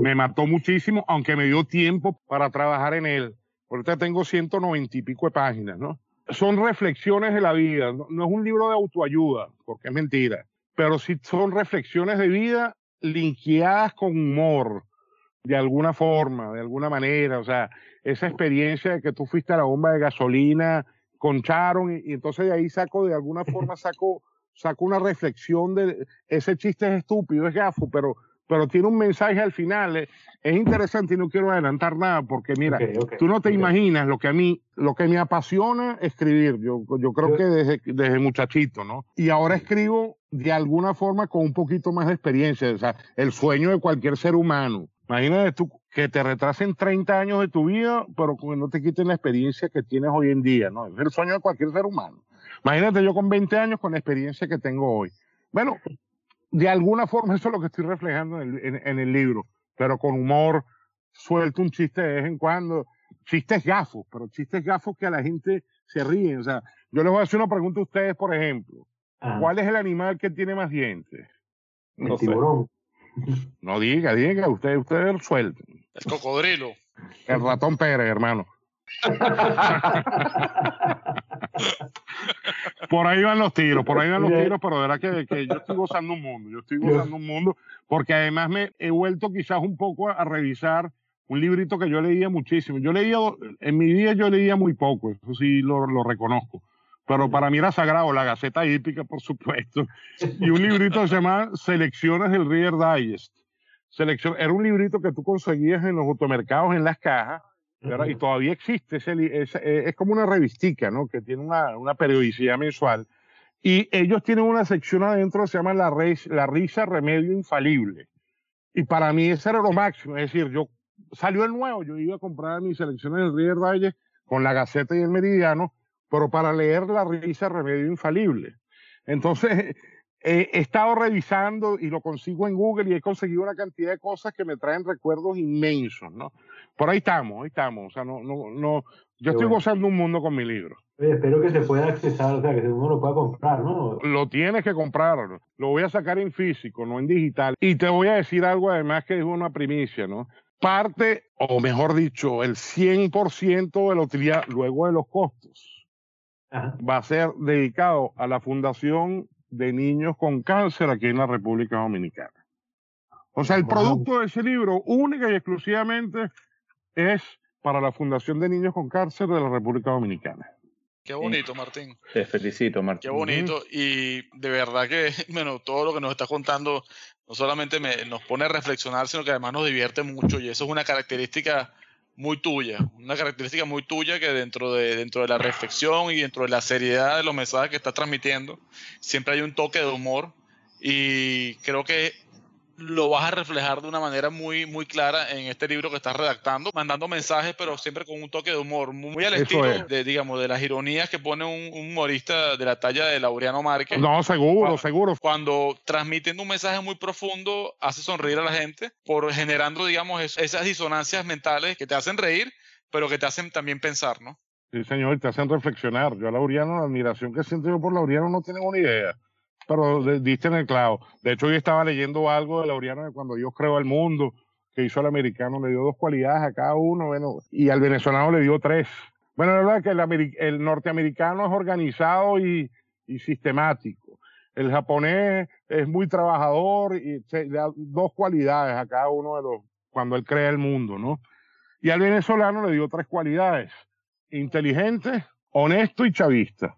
me mató muchísimo, aunque me dio tiempo para trabajar en él. Ahorita tengo 190 y pico de páginas, ¿no? Son reflexiones de la vida, no, no es un libro de autoayuda, porque es mentira, pero sí son reflexiones de vida linkeadas con humor, de alguna forma, de alguna manera, o sea, esa experiencia de que tú fuiste a la bomba de gasolina, concharon y, y, entonces de ahí saco, de alguna forma saco, saco una reflexión de ese chiste es estúpido, es gafo, pero, pero tiene un mensaje al final. Es, es interesante y no quiero adelantar nada porque mira, okay, okay, tú no te okay. imaginas lo que a mí, lo que me apasiona escribir. Yo, yo creo que desde, desde muchachito, ¿no? Y ahora escribo de alguna forma con un poquito más de experiencia, o sea, el sueño de cualquier ser humano. Imagínate tú que te retrasen 30 años de tu vida, pero que no te quiten la experiencia que tienes hoy en día, ¿no? Es el sueño de cualquier ser humano. Imagínate yo con 20 años con la experiencia que tengo hoy. Bueno, de alguna forma eso es lo que estoy reflejando en el, en, en el libro, pero con humor, suelto un chiste de vez en cuando, chistes gafos, pero chistes gafos que a la gente se ríen. O sea, yo les voy a hacer una pregunta a ustedes, por ejemplo. Ah. ¿Cuál es el animal que tiene más dientes? El no tiburón. Sé. No diga, diga, usted, usted suelto. El cocodrilo. El ratón Pérez, hermano. por ahí van los tiros, por ahí van los tiros, pero de verdad que, que, yo estoy gozando un mundo, yo estoy gozando un mundo, porque además me he vuelto quizás un poco a, revisar un librito que yo leía muchísimo. Yo leía, en mi vida yo leía muy poco, eso sí lo, lo reconozco, pero para mí era sagrado, la Gaceta Hípica, por supuesto, y un librito que se llama Selecciones del Reader Digest. Selección, era un librito que tú conseguías en los automercados, en las cajas, y todavía existe, ese, ese, eh, es como una revistica, ¿no? Que tiene una, una, periodicidad mensual. Y ellos tienen una sección adentro que se llama la, res, la risa remedio infalible. Y para mí ese era lo máximo. Es decir, yo salió el nuevo, yo iba a comprar mis selecciones del River Valle con la Gaceta y el Meridiano, pero para leer la risa remedio infalible. Entonces, eh, he estado revisando y lo consigo en Google y he conseguido una cantidad de cosas que me traen recuerdos inmensos, ¿no? Por ahí estamos, ahí estamos. O sea, no, no, no. Yo estoy bueno. gozando un mundo con mi libro. Oye, espero que se pueda accesar, o sea, que uno lo pueda comprar, ¿no? Lo tienes que comprar. Lo voy a sacar en físico, no en digital. Y te voy a decir algo además que es una primicia, ¿no? Parte, o mejor dicho, el 100% de la utilidad, luego de los costos, Ajá. va a ser dedicado a la Fundación de Niños con Cáncer aquí en la República Dominicana. O sea, el producto de ese libro, única y exclusivamente, es para la Fundación de Niños con Cáncer de la República Dominicana. Qué bonito, Martín. Te felicito, Martín. Qué bonito. Y de verdad que, bueno, todo lo que nos está contando no solamente me, nos pone a reflexionar, sino que además nos divierte mucho. Y eso es una característica muy tuya, una característica muy tuya que dentro de, dentro de la reflexión y dentro de la seriedad de los mensajes que estás transmitiendo, siempre hay un toque de humor. Y creo que lo vas a reflejar de una manera muy, muy clara en este libro que estás redactando, mandando mensajes, pero siempre con un toque de humor, muy al Eso estilo es. de, digamos, de las ironías que pone un, un, humorista de la talla de Laureano Márquez. No, seguro, cuando, seguro. Cuando transmitiendo un mensaje muy profundo, hace sonreír a la gente, por generando, digamos, es, esas disonancias mentales que te hacen reír, pero que te hacen también pensar, ¿no? Sí, señor, te hacen reflexionar. Yo a Laureano, la admiración que siento yo por Laureano no tengo ni idea pero diste en el clavo. De hecho, hoy estaba leyendo algo de Laureano de cuando Dios creó el mundo, que hizo al americano, le dio dos cualidades a cada uno, bueno, y al venezolano le dio tres. Bueno, la verdad que el, el norteamericano es organizado y, y, sistemático. El japonés es muy trabajador y se, le da dos cualidades a cada uno de los, cuando él crea el mundo, ¿no? Y al venezolano le dio tres cualidades. Inteligente, honesto y chavista.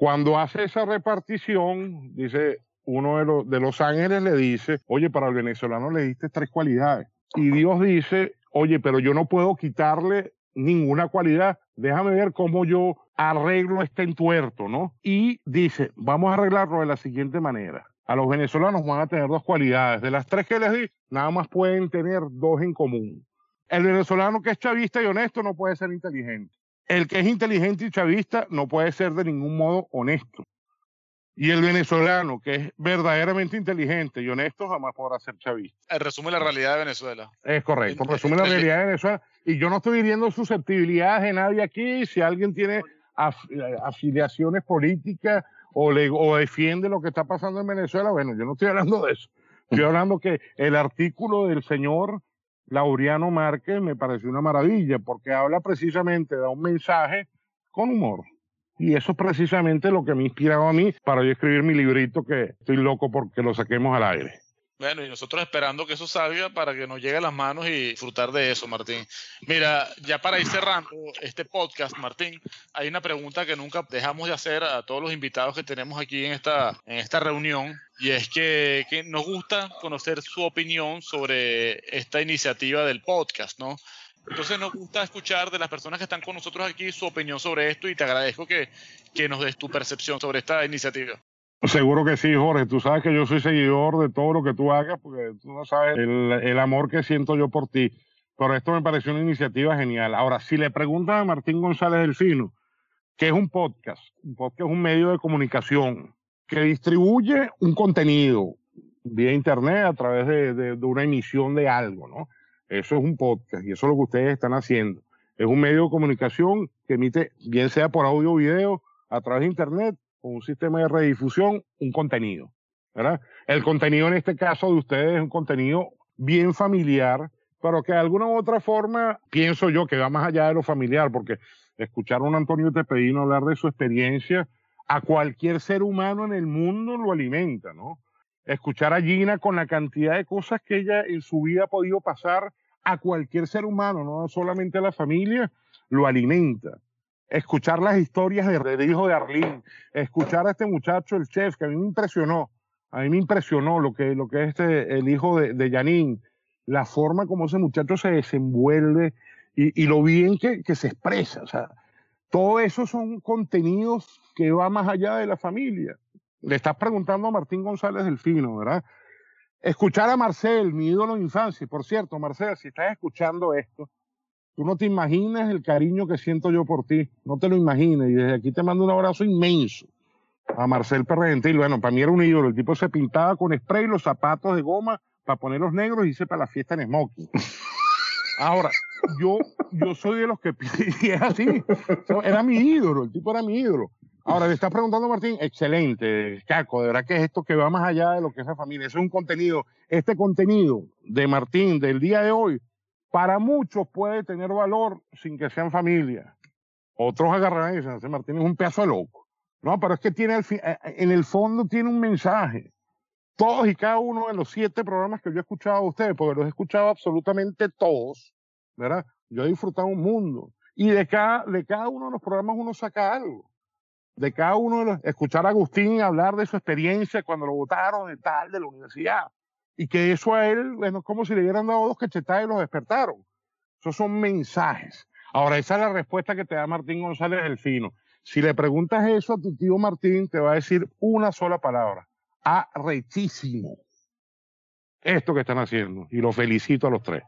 Cuando hace esa repartición, dice uno de los, de los ángeles le dice, oye, para el venezolano le diste tres cualidades. Y Dios dice, oye, pero yo no puedo quitarle ninguna cualidad. Déjame ver cómo yo arreglo este entuerto, ¿no? Y dice, vamos a arreglarlo de la siguiente manera. A los venezolanos van a tener dos cualidades. De las tres que les di, nada más pueden tener dos en común. El venezolano que es chavista y honesto no puede ser inteligente el que es inteligente y chavista no puede ser de ningún modo honesto. Y el venezolano, que es verdaderamente inteligente y honesto, jamás podrá ser chavista. Resume la realidad de Venezuela. Es correcto, resume la realidad de Venezuela. Y yo no estoy hiriendo susceptibilidades de nadie aquí. Si alguien tiene af afiliaciones políticas o, le, o defiende lo que está pasando en Venezuela, bueno, yo no estoy hablando de eso. Estoy hablando que el artículo del señor Laureano Márquez me pareció una maravilla porque habla precisamente, da un mensaje con humor. Y eso es precisamente lo que me ha inspirado a mí para yo escribir mi librito que estoy loco porque lo saquemos al aire. Bueno, y nosotros esperando que eso salga para que nos llegue a las manos y disfrutar de eso, Martín. Mira, ya para ir cerrando este podcast, Martín, hay una pregunta que nunca dejamos de hacer a todos los invitados que tenemos aquí en esta, en esta reunión, y es que, que nos gusta conocer su opinión sobre esta iniciativa del podcast, ¿no? Entonces nos gusta escuchar de las personas que están con nosotros aquí su opinión sobre esto y te agradezco que, que nos des tu percepción sobre esta iniciativa. Seguro que sí, Jorge. Tú sabes que yo soy seguidor de todo lo que tú hagas, porque tú no sabes el, amor que siento yo por ti. Pero esto me pareció una iniciativa genial. Ahora, si le preguntas a Martín González Delfino, ¿qué es un podcast? Un podcast es un medio de comunicación que distribuye un contenido vía internet a través de, de una emisión de algo, ¿no? Eso es un podcast y eso es lo que ustedes están haciendo. Es un medio de comunicación que emite, bien sea por audio o video, a través de internet, con un sistema de redifusión, un contenido, ¿verdad? El contenido en este caso de ustedes es un contenido bien familiar, pero que de alguna u otra forma pienso yo que va más allá de lo familiar, porque escuchar a un Antonio Tepedino hablar de su experiencia, a cualquier ser humano en el mundo lo alimenta, ¿no? Escuchar a Gina con la cantidad de cosas que ella en su vida ha podido pasar a cualquier ser humano, no solamente a la familia, lo alimenta. Escuchar las historias del hijo de Arlene, escuchar a este muchacho, el chef, que a mí me impresionó, a mí me impresionó lo que, lo que es este, el hijo de, de Janine, la forma como ese muchacho se desenvuelve y, lo bien que, que, se expresa. Todo eso son contenidos que va más allá de la familia. Le estás preguntando a Martín González Delfino, ¿verdad? Escuchar a Marcel, mi ídolo de infancia. Por cierto, Marcel, si estás escuchando esto, tú no te imaginas el cariño que siento yo por ti. No te lo imaginas. Y desde aquí te mando un abrazo inmenso a Marcel Perregentil. Bueno, para mí era un ídolo. El tipo se pintaba con spray los zapatos de goma para ponerlos negros y hice para la fiesta en smoking. Ahora, yo, yo soy de los que y es así. Era mi ídolo, el tipo era mi ídolo. Ahora, le estás preguntando, Martín, excelente, Caco, de verdad que es esto que va más allá de lo que es la familia. Es un contenido, este contenido de Martín del día de hoy, para muchos puede tener valor sin que sean familia. Otros agarrarán y dicen, Martín es un pedazo de loco. No, pero es que tiene, en el fondo tiene un mensaje todos y cada uno de los siete programas que yo he escuchado a ustedes, porque los he escuchado absolutamente todos, ¿verdad? Yo he disfrutado un mundo. Y de cada, de cada uno de los programas uno saca algo. De cada uno de los, escuchar a Agustín hablar de su experiencia cuando lo votaron de tal, de la universidad. Y que eso a él, bueno, como si le hubieran dado dos cachetadas y los despertaron. Esos son mensajes. Ahora, esa es la respuesta que te da Martín González Delfino. Si le preguntas eso a tu tío Martín, te va a decir una sola palabra arrechísimo esto que están haciendo y los felicito a los tres.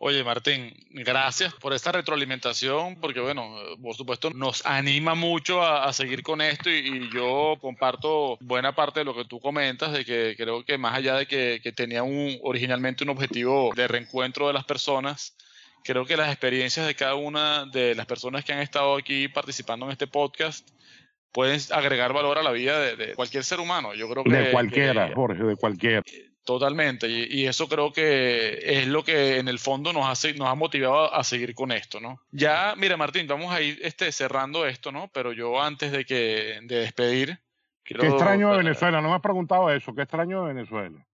Oye, Martín, gracias por esta retroalimentación, porque bueno, por supuesto nos anima mucho a, a seguir con esto y, y, yo comparto buena parte de lo que tú comentas, de que creo que más allá de que, que tenía un, originalmente un objetivo de reencuentro de las personas, creo que las experiencias de cada una de las personas que han estado aquí participando en este podcast pueden agregar valor a la vida de, de cualquier ser humano. Yo creo que de cualquiera, que, Jorge, de cualquiera. Totalmente, y, y, eso creo que es lo que en el fondo nos hace, nos ha motivado a, a, seguir con esto, ¿no? Ya, mira, Martín, vamos a ir este, cerrando esto, ¿no? Pero yo antes de que de despedir. Quiero, ¿Qué extraño de Venezuela? No me has preguntado eso. ¿Qué extraño de Venezuela?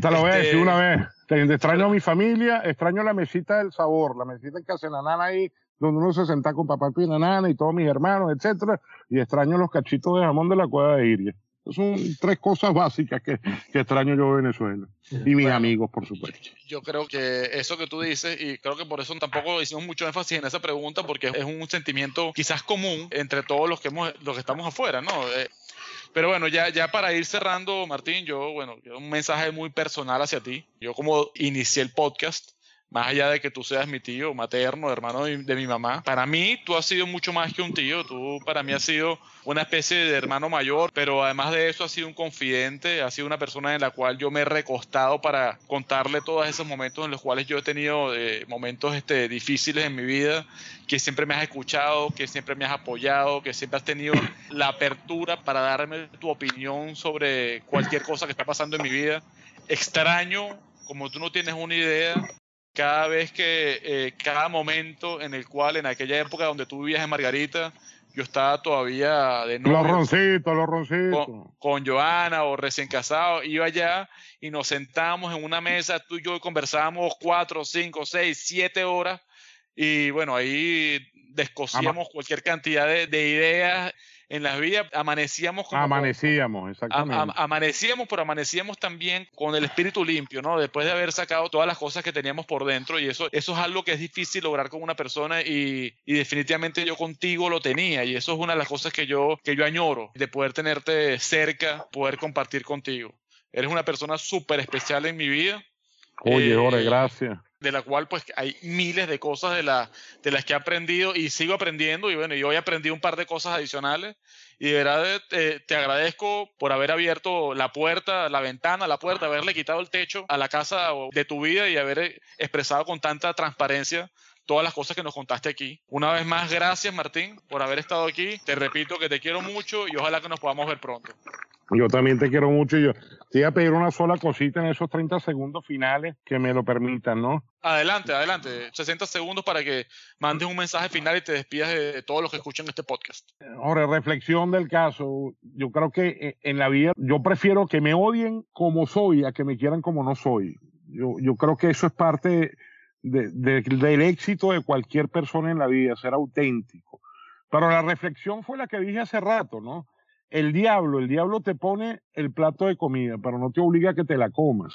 Te lo voy a decir Este, una vez. Te extraño a mi familia, extraño la mesita del sabor, la mesita que hace la nana ahí, donde uno se senta con papá y la nana y todos mis hermanos, etcétera, y extraño los cachitos de jamón de la cueva de Iria. Son tres cosas básicas que, que extraño yo de Venezuela. Y mis Bueno, amigos, por supuesto. Yo creo que eso que tú dices, y creo que por eso tampoco hicimos mucho énfasis en esa pregunta, porque es un sentimiento quizás común entre todos los que, hemos, los que estamos afuera, ¿no? Eh, pero bueno, ya, ya para ir cerrando, Martín, yo, bueno, un mensaje muy personal hacia ti. Yo como inicié el podcast, más allá de que tú seas mi tío materno, hermano de, mi mamá, para mí tú has sido mucho más que un tío, tú para mí has sido una especie de hermano mayor, pero además de eso has sido un confidente, has sido una persona en la cual yo me he recostado para contarle todos esos momentos en los cuales yo he tenido eh, momentos este, difíciles en mi vida, que siempre me has escuchado, que siempre me has apoyado, que siempre has tenido la apertura para darme tu opinión sobre cualquier cosa que está pasando en mi vida. Extraño, como tú no tienes una idea, cada vez que, eh, cada momento en el cual, en aquella época donde tú vivías en Margarita, yo estaba todavía de nuevo. Los roncitos, los roncitos. Con, con, Joana o recién casado, iba allá y nos sentábamos en una mesa, tú y yo conversábamos cuatro, cinco, seis, siete horas y bueno, ahí descosíamos cualquier cantidad de, de ideas en las vías amanecíamos como amanecíamos exactamente. am, am, amanecíamos pero amanecíamos también con el espíritu limpio no después de haber sacado todas las cosas que teníamos por dentro y eso eso es algo que es difícil lograr con una persona y, y definitivamente yo contigo lo tenía y eso es una de las cosas que yo que yo añoro de poder tenerte cerca poder compartir contigo. Eres una persona súper especial en mi vida. Oye, eh, gracias de la cual pues hay miles de cosas de, la, de las que he aprendido y sigo aprendiendo y bueno, yo hoy aprendí un par de cosas adicionales y de verdad te, te, agradezco por haber abierto la puerta, la ventana, la puerta, haberle quitado el techo a la casa de tu vida y haber expresado con tanta transparencia todas las cosas que nos contaste aquí. Una vez más, gracias Martín por haber estado aquí. Te repito que te quiero mucho y ojalá que nos podamos ver pronto. Yo también te quiero mucho y yo te voy a pedir una sola cosita en esos 30 segundos finales que me lo permitan, ¿no? Adelante, adelante. 60 segundos para que mandes un mensaje final y te despidas de todos los que escuchan este podcast. Ahora, reflexión del caso. Yo creo que eh, en la vida yo prefiero que me odien como soy a que me quieran como no soy. Yo, yo creo que eso es parte de, de, del éxito de cualquier persona en la vida, ser auténtico. Pero la reflexión fue la que dije hace rato, ¿no? El diablo, el diablo te pone el plato de comida, pero no te obliga a que te la comas.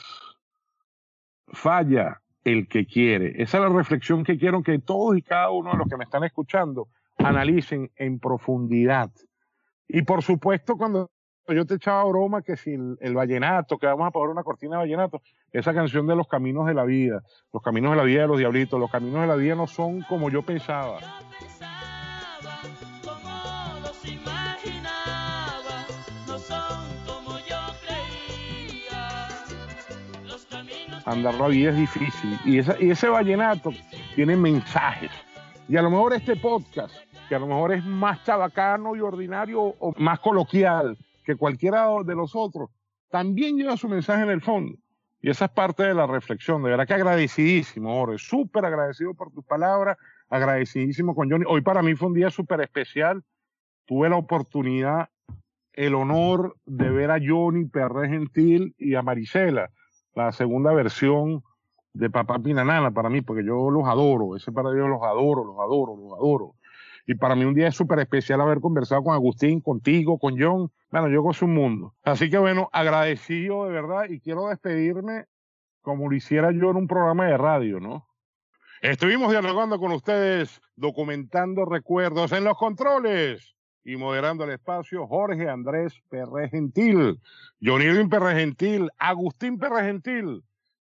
Falla el que quiere. Esa es la reflexión que quiero que todos y cada uno de los que me están escuchando analicen en profundidad. Y por supuesto, cuando yo te echaba broma que si el, vallenato, que vamos a poner una cortina de vallenato, esa canción de los caminos de la vida, los caminos de la vida de los diablitos, los caminos de la vida no son como yo pensaba. Andar la vida es difícil. Y, esa, y ese vallenato tiene mensajes. Y a lo mejor este podcast, que a lo mejor es más chabacano y ordinario o más coloquial que cualquiera de los otros, también lleva su mensaje en el fondo. Y esa es parte de la reflexión. De verdad que agradecidísimo, Jorge. Súper agradecido por tus palabras. Agradecidísimo con Johnny. Hoy para mí fue un día súper especial. Tuve la oportunidad, el honor de ver a Johnny Perré Gentil y a Marisela la segunda versión de Papá Pinanana para mí, porque yo los adoro, ese para ellos los adoro, los adoro, los adoro. Y para mí un día es súper especial haber conversado con Agustín, contigo, con John. Bueno, yo gozo un mundo. Así que bueno, agradecido de verdad y quiero despedirme como lo hiciera yo en un programa de radio, ¿no? Estuvimos dialogando con ustedes, documentando recuerdos en los controles y moderando el espacio Jorge Andrés Perre Gentil, Johnny Irving Perre Gentil, Agustín Perre Gentil,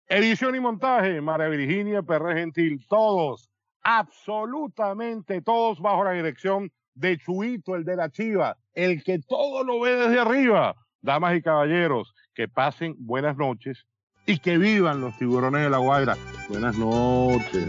edición y montaje María Virginia Perre Gentil, todos, absolutamente todos bajo la dirección de Chuito, el de la Chiva, el que todo lo ve desde arriba. Damas y caballeros, que pasen buenas noches y que vivan los tiburones de la Guaira. Buenas noches.